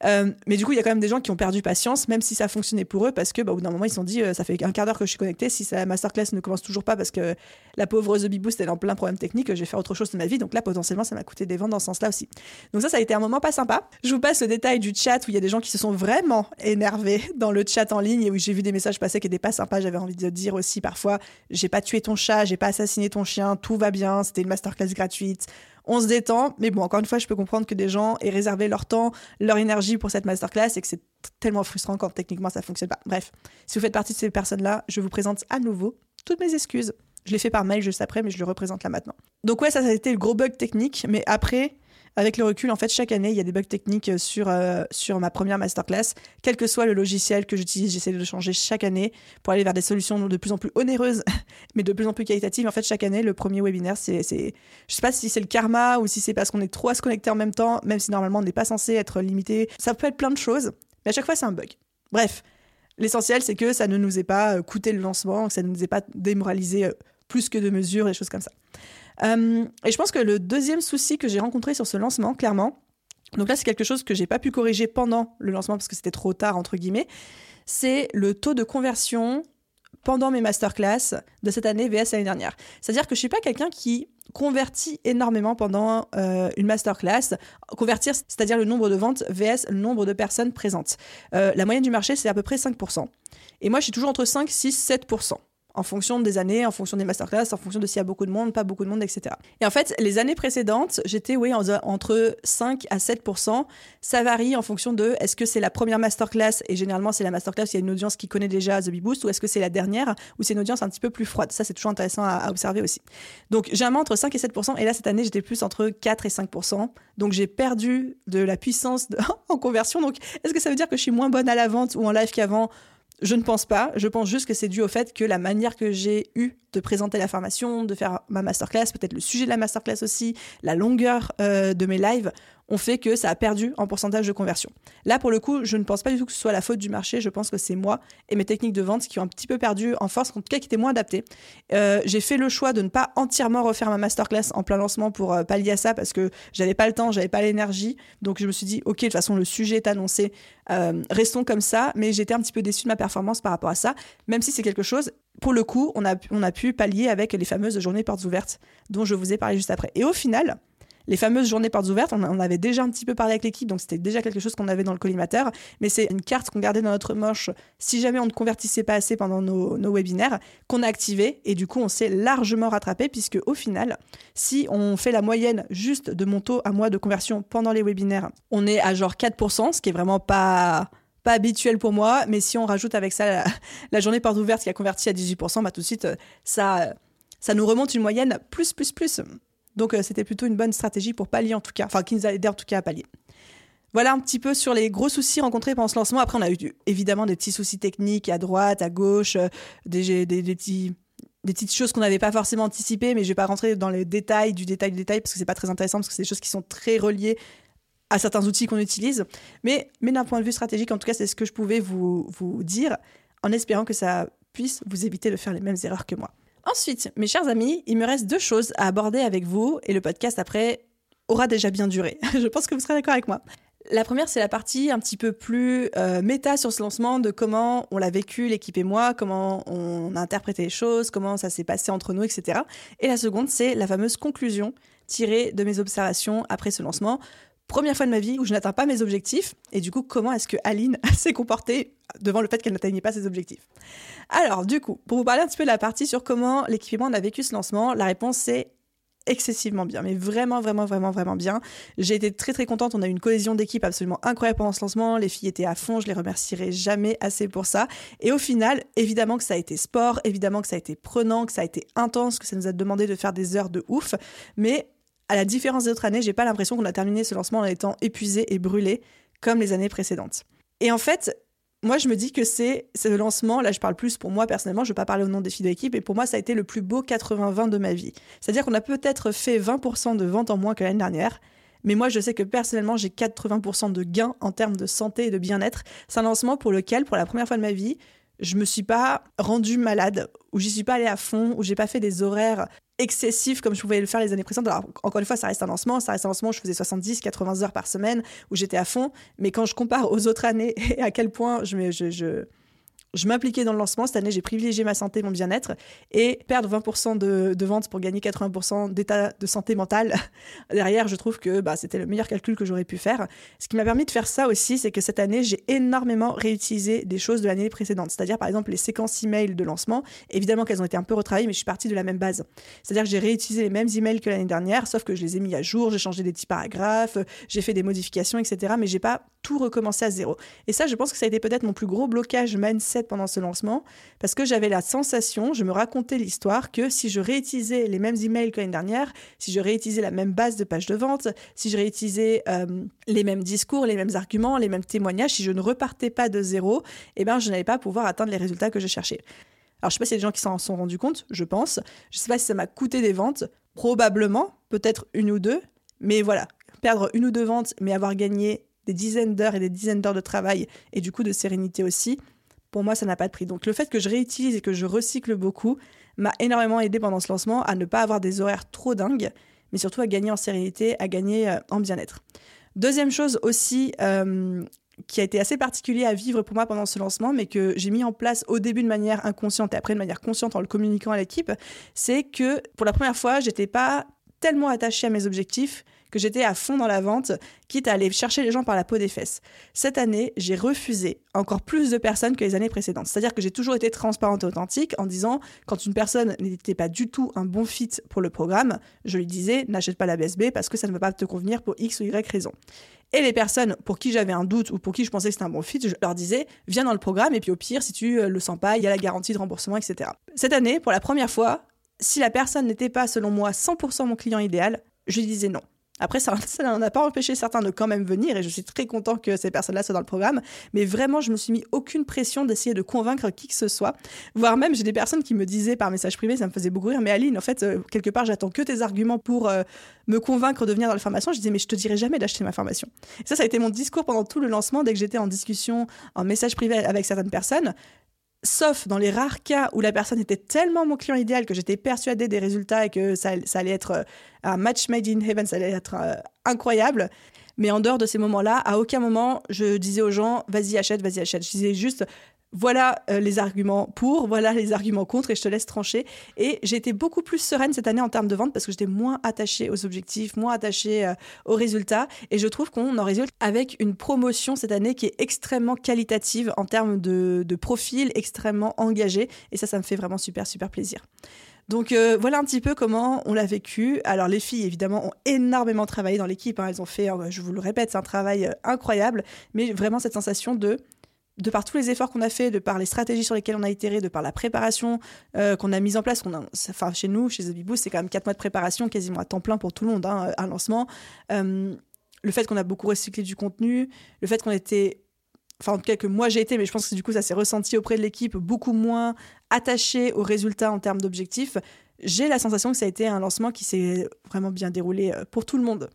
Euh, mais du coup, il y a quand même des gens qui ont perdu patience, même si ça fonctionnait pour eux, parce que bah, au bout d'un moment, ils se sont dit, euh, ça fait un quart d'heure que je suis connecté, si la masterclass ne commence toujours pas parce que la pauvre The Boost est en plein problème technique, je vais faire autre chose de ma vie. Donc là, potentiellement, ça m'a coûté des ventes dans ce sens-là aussi. Donc ça, ça a été un moment pas sympa. Je vous passe le détail du chat où il y a des gens qui se sont vraiment énervés dans le chat en ligne et où j'ai vu des messages passer qui n'étaient pas sympas. J'avais envie de dire aussi parfois, j'ai pas tué ton chat, j'ai pas assassiné ton chien, tout va bien, c'était une masterclass gratuite on se détend. Mais bon, encore une fois, je peux comprendre que des gens aient réservé leur temps, leur énergie pour cette masterclass et que c'est tellement frustrant quand techniquement ça fonctionne pas. Bref, si vous faites partie de ces personnes-là, je vous présente à nouveau toutes mes excuses. Je l'ai fait par mail juste après, mais je le représente là maintenant. Donc ouais, ça, ça a été le gros bug technique. Mais après, avec le recul, en fait, chaque année, il y a des bugs techniques euh, sur, euh, sur ma première masterclass. Quel que soit le logiciel que j'utilise, j'essaie de le changer chaque année pour aller vers des solutions de plus en plus onéreuses, mais de plus en plus qualitatives. En fait, chaque année, le premier webinaire, c'est, je sais pas si c'est le karma ou si c'est parce qu'on est trop à se connecter en même temps, même si normalement on n'est pas censé être limité. Ça peut être plein de choses, mais à chaque fois, c'est un bug. Bref, l'essentiel, c'est que ça ne nous ait pas euh, coûté le lancement, que ça ne nous ait pas démoralisé plus que de mesures, des choses comme ça. Euh, et je pense que le deuxième souci que j'ai rencontré sur ce lancement, clairement, donc là c'est quelque chose que j'ai pas pu corriger pendant le lancement parce que c'était trop tard entre guillemets, c'est le taux de conversion pendant mes masterclass de cette année VS l'année dernière. C'est-à-dire que je suis pas quelqu'un qui convertit énormément pendant euh, une masterclass. Convertir, c'est-à-dire le nombre de ventes VS le nombre de personnes présentes. Euh, la moyenne du marché, c'est à peu près 5%. Et moi, je suis toujours entre 5, 6, 7% en fonction des années, en fonction des masterclass, en fonction de s'il y a beaucoup de monde, pas beaucoup de monde, etc. Et en fait, les années précédentes, j'étais oui, entre 5 à 7% Ça varie en fonction de est-ce que c'est la première masterclass, et généralement c'est la masterclass, il y a une audience qui connaît déjà The Bee Boost, ou est-ce que c'est la dernière, ou c'est une audience un petit peu plus froide. Ça, c'est toujours intéressant à, observer aussi. Donc, généralement entre 5 et 7% et là, cette année, j'étais plus entre 4 et 5% Donc, j'ai perdu de la puissance en conversion. Donc, est-ce que ça veut dire que je suis moins bonne à la vente ou en live qu'avant? Je ne pense pas. Je pense juste que c'est dû au fait que la manière que j'ai eu de présenter la formation, de faire ma masterclass, peut-être le sujet de la masterclass aussi, la longueur euh, de mes lives, ont fait que ça a perdu en pourcentage de conversion. Là, pour le coup, je ne pense pas du tout que ce soit la faute du marché. Je pense que c'est moi et mes techniques de vente qui ont un petit peu perdu en force, en tout cas qui étaient moins adaptées. Euh, j'ai fait le choix de ne pas entièrement refaire ma masterclass en plein lancement pour euh, pallier à ça parce que j'avais pas le temps, j'avais pas l'énergie. Donc je me suis dit, ok, de toute façon, le sujet est annoncé, restons comme ça. Mais j'étais un petit peu déçue de ma performance par rapport à ça, même si c'est quelque chose pour le coup, on a, on a pu pallier avec les fameuses journées portes ouvertes dont je vous ai parlé juste après. Et au final, les fameuses journées portes ouvertes, on, en avait déjà un petit peu parlé avec l'équipe, donc c'était déjà quelque chose qu'on avait dans le collimateur, mais c'est une carte qu'on gardait dans notre moche si jamais on ne convertissait pas assez pendant nos, webinaires, qu'on a activé, et du coup on s'est largement rattrapé, puisque au final, si on fait la moyenne juste de mon taux à moi de conversion pendant les webinaires, on est à genre 4%, ce qui est vraiment pas pas habituel pour moi, mais si on rajoute avec ça la, journée porte ouverte qui a converti à 18%, bah tout de suite, ça, ça nous remonte une moyenne plus, plus, plus. Donc c'était plutôt une bonne stratégie pour pallier en tout cas, enfin qui nous a aidé en tout cas à pallier. Voilà un petit peu sur les gros soucis rencontrés pendant ce lancement. Après, on a eu évidemment des petits soucis techniques à droite, à gauche, des, des, des des petites choses qu'on n'avait pas forcément anticipées, mais je vais pas rentrer dans les détails du détail du détail parce que c'est pas très intéressant parce que c'est des choses qui sont très reliées à certains outils qu'on utilise. Mais, d'un point de vue stratégique, en tout cas, c'est ce que je pouvais vous dire en espérant que ça puisse vous éviter de faire les mêmes erreurs que moi. Ensuite, mes chers amis, il me reste deux choses à aborder avec vous et le podcast après aura déjà bien duré. je pense que vous serez d'accord avec moi. La première, c'est la partie un petit peu plus euh, méta sur ce lancement de comment on l'a vécu, l'équipe et moi, comment on a interprété les choses, comment ça s'est passé entre nous, etc. Et la seconde, c'est la fameuse conclusion tirée de mes observations après ce lancement. Première fois de ma vie où je n'atteins pas mes objectifs, et du coup, comment est-ce que Aline s'est comportée devant le fait qu'elle n'atteignait pas ses objectifs? Alors, du coup, pour vous parler un petit peu de la partie sur comment l'équipe et moi on a vécu ce lancement, la réponse c'est excessivement bien, mais vraiment, vraiment, vraiment, vraiment bien. J'ai été très, très contente. On a eu une cohésion d'équipe absolument incroyable pendant ce lancement. Les filles étaient à fond. Je les remercierai jamais assez pour ça. Et au final, évidemment que ça a été sport, évidemment que ça a été prenant, que ça a été intense, que ça nous a demandé de faire des heures de ouf. Mais à la différence des autres années, j'ai pas l'impression qu'on a terminé ce lancement en étant épuisé et brûlé comme les années précédentes. Et en fait, moi, je me dis que c'est le lancement, là je parle plus pour moi personnellement, je ne vais pas parler au nom des filles de l'équipe, et pour moi ça a été le plus beau 80-20 de ma vie. C'est-à-dire qu'on a peut-être fait 20% de ventes en moins que l'année dernière, mais moi je sais que personnellement j'ai 80% de gains en termes de santé et de bien-être. C'est un lancement pour lequel, pour la première fois de ma vie, je me suis pas rendue malade, ou j'y suis pas allée à fond, ou j'ai pas fait des horaires excessif comme je pouvais le faire les années précédentes. Alors, encore une fois, ça reste un lancement, ça reste un lancement je faisais 70, 80 heures par semaine, où j'étais à fond. Mais quand je compare aux autres années et à quel point je, je, je je m'impliquais dans le lancement. Cette année, j'ai privilégié ma santé, mon bien-être. Et perdre 20% de, de ventes pour gagner 80% d'état de santé mentale, derrière, je trouve que bah, c'était le meilleur calcul que j'aurais pu faire. Ce qui m'a permis de faire ça aussi, c'est que cette année, j'ai énormément réutilisé des choses de l'année précédente. C'est-à-dire, par exemple, les séquences email de lancement. Évidemment qu'elles ont été un peu retravaillées, mais je suis partie de la même base. C'est-à-dire que j'ai réutilisé les mêmes emails que l'année dernière, sauf que je les ai mis à jour, j'ai changé des petits paragraphes, j'ai fait des modifications, etc. Mais j'ai pas tout recommencé à zéro. Et ça, je pense que ça a été peut-être mon plus gros blocage mindset pendant ce lancement, parce que j'avais la sensation, je me racontais l'histoire, que si je réutilisais les mêmes emails que l'année dernière, si je réutilisais la même base de page de vente, si je réutilisais euh, les mêmes discours, les mêmes arguments, les mêmes témoignages, si je ne repartais pas de zéro, eh ben, je n'allais pas pouvoir atteindre les résultats que je cherchais. Alors, je sais pas a des gens qui s'en sont rendus compte, je pense. Je sais pas si ça m'a coûté des ventes, probablement, peut-être une ou deux, mais voilà, perdre une ou deux ventes, mais avoir gagné des dizaines d'heures et des dizaines d'heures de travail et du coup de sérénité aussi, pour moi, ça n'a pas de prix. Donc le fait que je réutilise et que je recycle beaucoup m'a énormément aidé pendant ce lancement à ne pas avoir des horaires trop dingues, mais surtout à gagner en sérénité, à gagner euh, en bien-être. Deuxième chose aussi euh, qui a été assez particulier à vivre pour moi pendant ce lancement, mais que j'ai mis en place au début de manière inconsciente et après de manière consciente en le communiquant à l'équipe, c'est que pour la première fois, j'étais pas tellement attachée à mes objectifs que j'étais à fond dans la vente, quitte à aller chercher les gens par la peau des fesses. Cette année, j'ai refusé encore plus de personnes que les années précédentes. C'est-à-dire que j'ai toujours été transparente et authentique en disant, quand une personne n'était pas du tout un bon fit pour le programme, je lui disais, n'achète pas la BSB parce que ça ne va pas te convenir pour X ou Y raison. Et les personnes pour qui j'avais un doute ou pour qui je pensais que c'était un bon fit, je leur disais, viens dans le programme et puis au pire, si tu le sens pas, il y a la garantie de remboursement, etc. Cette année, pour la première fois, si la personne n'était pas, selon moi, 100% mon client idéal, je lui disais non. Après, ça n'en a pas empêché certains de quand même venir et je suis très content que ces personnes-là soient dans le programme. Mais vraiment, je me suis mis aucune pression d'essayer de convaincre qui que ce soit. Voire même, j'ai des personnes qui me disaient par message privé, ça me faisait beaucoup rire, mais Aline, en fait, euh, quelque part, j'attends que tes arguments pour euh, me convaincre de venir dans la formation. Je disais, mais je te dirai jamais d'acheter ma formation. Et ça, ça a été mon discours pendant tout le lancement. Dès que j'étais en discussion, en message privé avec certaines personnes, sauf dans les rares cas où la personne était tellement mon client idéal que j'étais persuadée des résultats et que ça, allait être euh, un match made in heaven, ça allait être euh, incroyable. Mais en dehors de ces moments-là, à aucun moment je disais aux gens vas-y achète, vas-y achète. Je disais juste voilà euh, les arguments pour, voilà les arguments contre, et je te laisse trancher. Et j'ai été beaucoup plus sereine cette année en termes de vente parce que j'étais moins attachée aux objectifs, moins attachée euh, aux résultats. Et je trouve qu'on en résulte avec une promotion cette année qui est extrêmement qualitative en termes de, profil, extrêmement engagé. Et ça, ça me fait vraiment super, super plaisir. Donc euh, voilà un petit peu comment on l'a vécu. Alors les filles évidemment ont énormément travaillé dans l'équipe. Hein. Elles ont fait, je vous le répète, c'est un travail incroyable. Mais vraiment cette sensation de de par tous les efforts qu'on a fait, de par les stratégies sur lesquelles on a itéré, de par la préparation euh, qu'on a mise en place, a, enfin chez nous, chez The c'est quand même 4 mois de préparation, quasiment à temps plein pour tout le monde, hein, un lancement. Euh, le fait qu'on a beaucoup recyclé du contenu, le fait qu'on était, enfin en tout cas que moi j'ai été, mais je pense que du coup ça s'est ressenti auprès de l'équipe, beaucoup moins attaché aux résultats en termes d'objectifs. J'ai la sensation que ça a été un lancement qui s'est vraiment bien déroulé euh, pour tout le monde,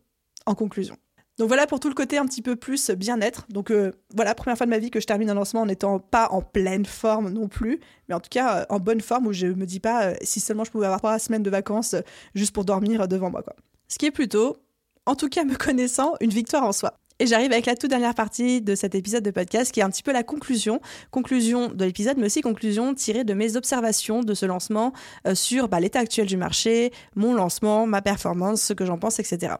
en conclusion. Donc voilà pour tout le côté un petit peu plus bien-être. Donc euh, voilà, première fois de ma vie que je termine un lancement en n'étant pas en pleine forme non plus, mais en tout cas euh, en bonne forme où je me dis pas si seulement je pouvais avoir trois semaines de vacances juste pour dormir devant moi. Quoi. Ce qui est plutôt, en tout cas me connaissant, une victoire en soi. Et j'arrive avec la toute dernière partie de cet épisode de podcast qui est un petit peu la conclusion. Conclusion de l'épisode, mais aussi conclusion tirée de mes observations de ce lancement sur bah, l'état actuel du marché, mon lancement, ma performance, ce que j'en pense, etc.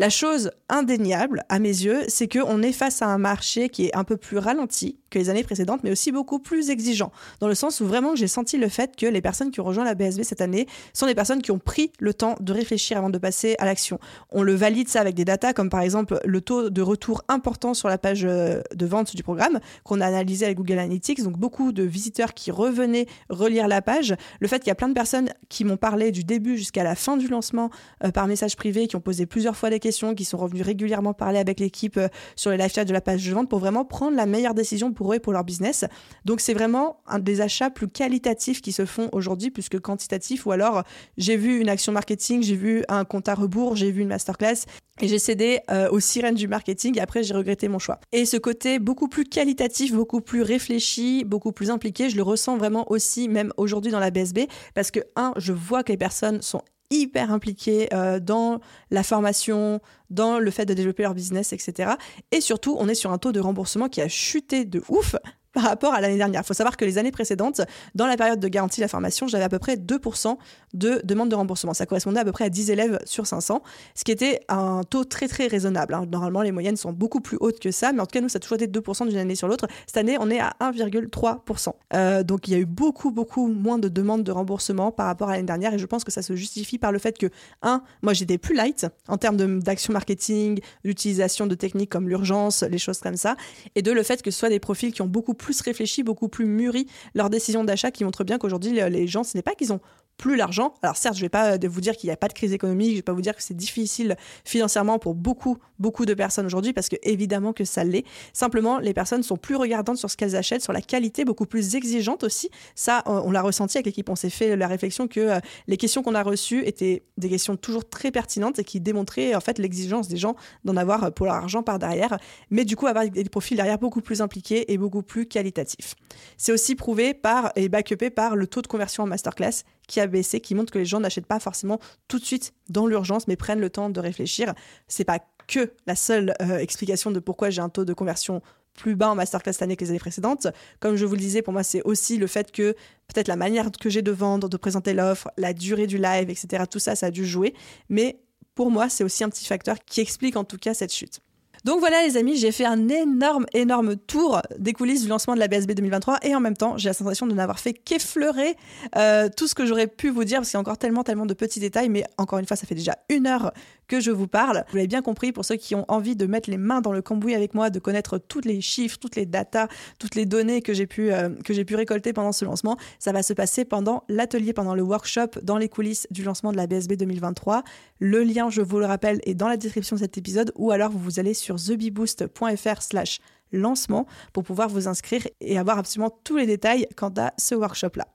La chose indéniable, à mes yeux, c'est qu'on est face à un marché qui est un peu plus ralenti que les années précédentes, mais aussi beaucoup plus exigeant. Dans le sens où vraiment j'ai senti le fait que les personnes qui ont rejoint la BSB cette année sont des personnes qui ont pris le temps de réfléchir avant de passer à l'action. On le valide ça avec des datas comme par exemple le taux de retour important sur la page euh, de vente du programme qu'on a analysé avec Google Analytics. Donc beaucoup de visiteurs qui revenaient relire la page. Le fait qu'il y a plein de personnes qui m'ont parlé du début jusqu'à la fin du lancement euh, par message privé, qui ont posé plusieurs fois des questions qui sont revenus régulièrement parler avec l'équipe euh, sur les live chats de la page de vente pour vraiment prendre la meilleure décision pour eux et pour leur business. Donc c'est vraiment un des achats plus qualitatifs qui se font aujourd'hui plus que quantitatifs ou alors j'ai vu une action marketing, j'ai vu un compte à rebours, j'ai vu une masterclass et j'ai cédé euh, aux sirènes du marketing et après j'ai regretté mon choix. Et ce côté beaucoup plus qualitatif, beaucoup plus réfléchi, beaucoup plus impliqué, je le ressens vraiment aussi même aujourd'hui dans la BSB parce que un, je vois que les personnes sont hyper impliqués euh, dans la formation, dans le fait de développer leur business, etc. Et surtout, on est sur un taux de remboursement qui a chuté de ouf par rapport à l'année dernière. Il faut savoir que les années précédentes, dans la période de garantie de la formation, j'avais à peu près 2% de demandes de remboursement. Ça correspondait à peu près à 10 élèves sur 500, ce qui était un taux très très raisonnable. Hein. Normalement, les moyennes sont beaucoup plus hautes que ça, mais en tout cas, nous, ça a toujours été 2% d'une année sur l'autre. Cette année, on est à 1,3%. Euh, donc, il y a eu beaucoup beaucoup moins de demandes de remboursement par rapport à l'année dernière, et je pense que ça se justifie par le fait que, un, moi, j'étais plus light en termes d'action marketing, d'utilisation de techniques comme l'urgence, les choses comme ça, et deux, le fait que ce soit des profils qui ont beaucoup plus réfléchi, beaucoup plus mûri leur décision d'achat qui montre bien qu'aujourd'hui, les gens, ce n'est pas qu'ils ont plus l'argent. Alors certes, je vais pas euh, vous dire qu'il n'y a pas de crise économique, je vais pas vous dire que c'est difficile financièrement pour beaucoup, beaucoup de personnes aujourd'hui, parce que évidemment que ça l'est. Simplement, les personnes sont plus regardantes sur ce qu'elles achètent, sur la qualité, beaucoup plus exigeantes aussi. Ça, on l'a ressenti avec l'équipe. On s'est fait la réflexion que euh, les questions qu'on a reçues étaient des questions toujours très pertinentes et qui démontraient en fait l'exigence des gens d'en avoir pour leur argent par derrière, mais du coup avoir des profils derrière beaucoup plus impliqués et beaucoup plus qualitatifs. C'est aussi prouvé par et backupé par le taux de conversion en masterclass qui a baissé, qui montre que les gens n'achètent pas forcément tout de suite dans l'urgence, mais prennent le temps de réfléchir. C'est pas que la seule euh, explication de pourquoi j'ai un taux de conversion plus bas en masterclass cette année que les années précédentes. Comme je vous le disais, pour moi, c'est aussi le fait que peut-être la manière que j'ai de vendre, de présenter l'offre, la durée du live, etc., tout ça, ça a dû jouer. Mais pour moi, c'est aussi un petit facteur qui explique en tout cas cette chute. Donc voilà les amis, j'ai fait un énorme, énorme tour des coulisses du lancement de la BSB 2023 et en même temps j'ai la sensation de n'avoir fait qu'effleurer euh, tout ce que j'aurais pu vous dire parce qu'il y a encore tellement, tellement de petits détails, mais encore une fois ça fait déjà une heure que je vous parle. Vous l'avez bien compris, pour ceux qui ont envie de mettre les mains dans le cambouis avec moi, de connaître tous les chiffres, toutes les datas, toutes les données que j'ai pu, euh, récolter pendant ce lancement, ça va se passer pendant l'atelier, pendant le workshop dans les coulisses du lancement de la BSB 2023. Le lien, je vous le rappelle, est dans la description de cet épisode ou alors vous allez sur thebeboost.fr slash lancement pour pouvoir vous inscrire et avoir absolument tous les détails quant à ce workshop-là.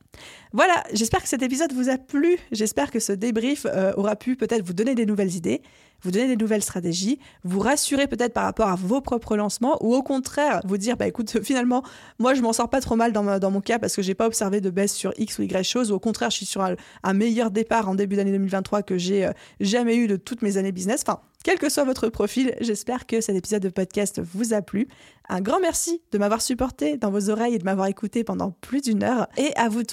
Voilà, j'espère que cet épisode vous a plu, j'espère que ce débrief euh, aura pu peut-être vous donner des nouvelles idées, vous donner des nouvelles stratégies, vous rassurer peut-être par rapport à vos propres lancements ou au contraire vous dire bah écoute finalement moi je m'en sors pas trop mal dans, mon cas parce que j'ai pas observé de baisse sur X ou Y chose ou au contraire je suis sur un, meilleur départ en début d'année 2023 que j'ai euh, jamais eu de toutes mes années business. Enfin, quel que soit votre profil, j'espère que cet épisode de podcast vous a plu. Un grand merci de m'avoir supporté dans vos oreilles et de m'avoir écouté pendant plus d'une heure. Et à vous